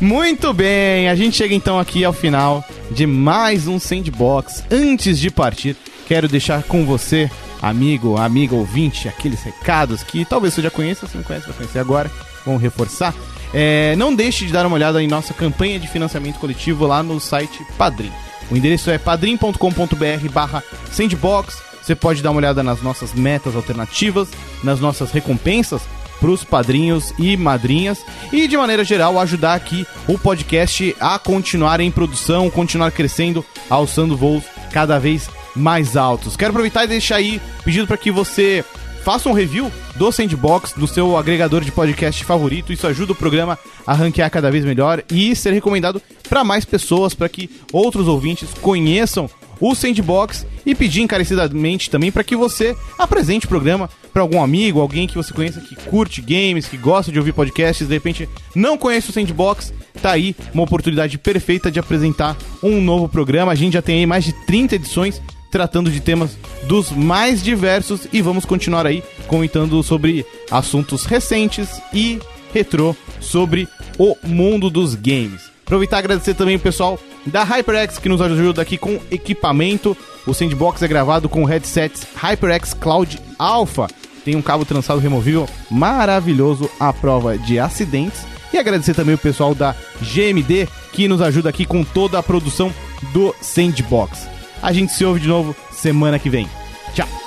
Muito bem, a gente chega então aqui ao final de mais um Sandbox. Antes de partir, quero deixar com você, amigo, amiga ouvinte, aqueles recados que talvez você já conheça, se não conhece, vai conhecer agora. Vamos reforçar. É, não deixe de dar uma olhada em nossa campanha de financiamento coletivo lá no site Padrim. O endereço é padrim.com.br barra sandbox. Você pode dar uma olhada nas nossas metas alternativas, nas nossas recompensas para os padrinhos e madrinhas e de maneira geral ajudar aqui o podcast a continuar em produção, continuar crescendo, alçando voos cada vez mais altos. Quero aproveitar e deixar aí pedido para que você faça um review do Sandbox no seu agregador de podcast favorito. Isso ajuda o programa a ranquear cada vez melhor e ser recomendado para mais pessoas, para que outros ouvintes conheçam o Sandbox e pedir encarecidamente também para que você apresente o programa para algum amigo, alguém que você conheça que curte games, que gosta de ouvir podcasts, de repente não conhece o Sandbox, tá aí uma oportunidade perfeita de apresentar um novo programa. A gente já tem aí mais de 30 edições tratando de temas dos mais diversos e vamos continuar aí comentando sobre assuntos recentes e retrô sobre o mundo dos games. Aproveitar e agradecer também o pessoal da HyperX que nos ajuda aqui com equipamento. O Sandbox é gravado com headsets HyperX Cloud Alpha. Tem um cabo trançado removível maravilhoso à prova de acidentes. E agradecer também o pessoal da GMD que nos ajuda aqui com toda a produção do Sandbox. A gente se ouve de novo semana que vem. Tchau!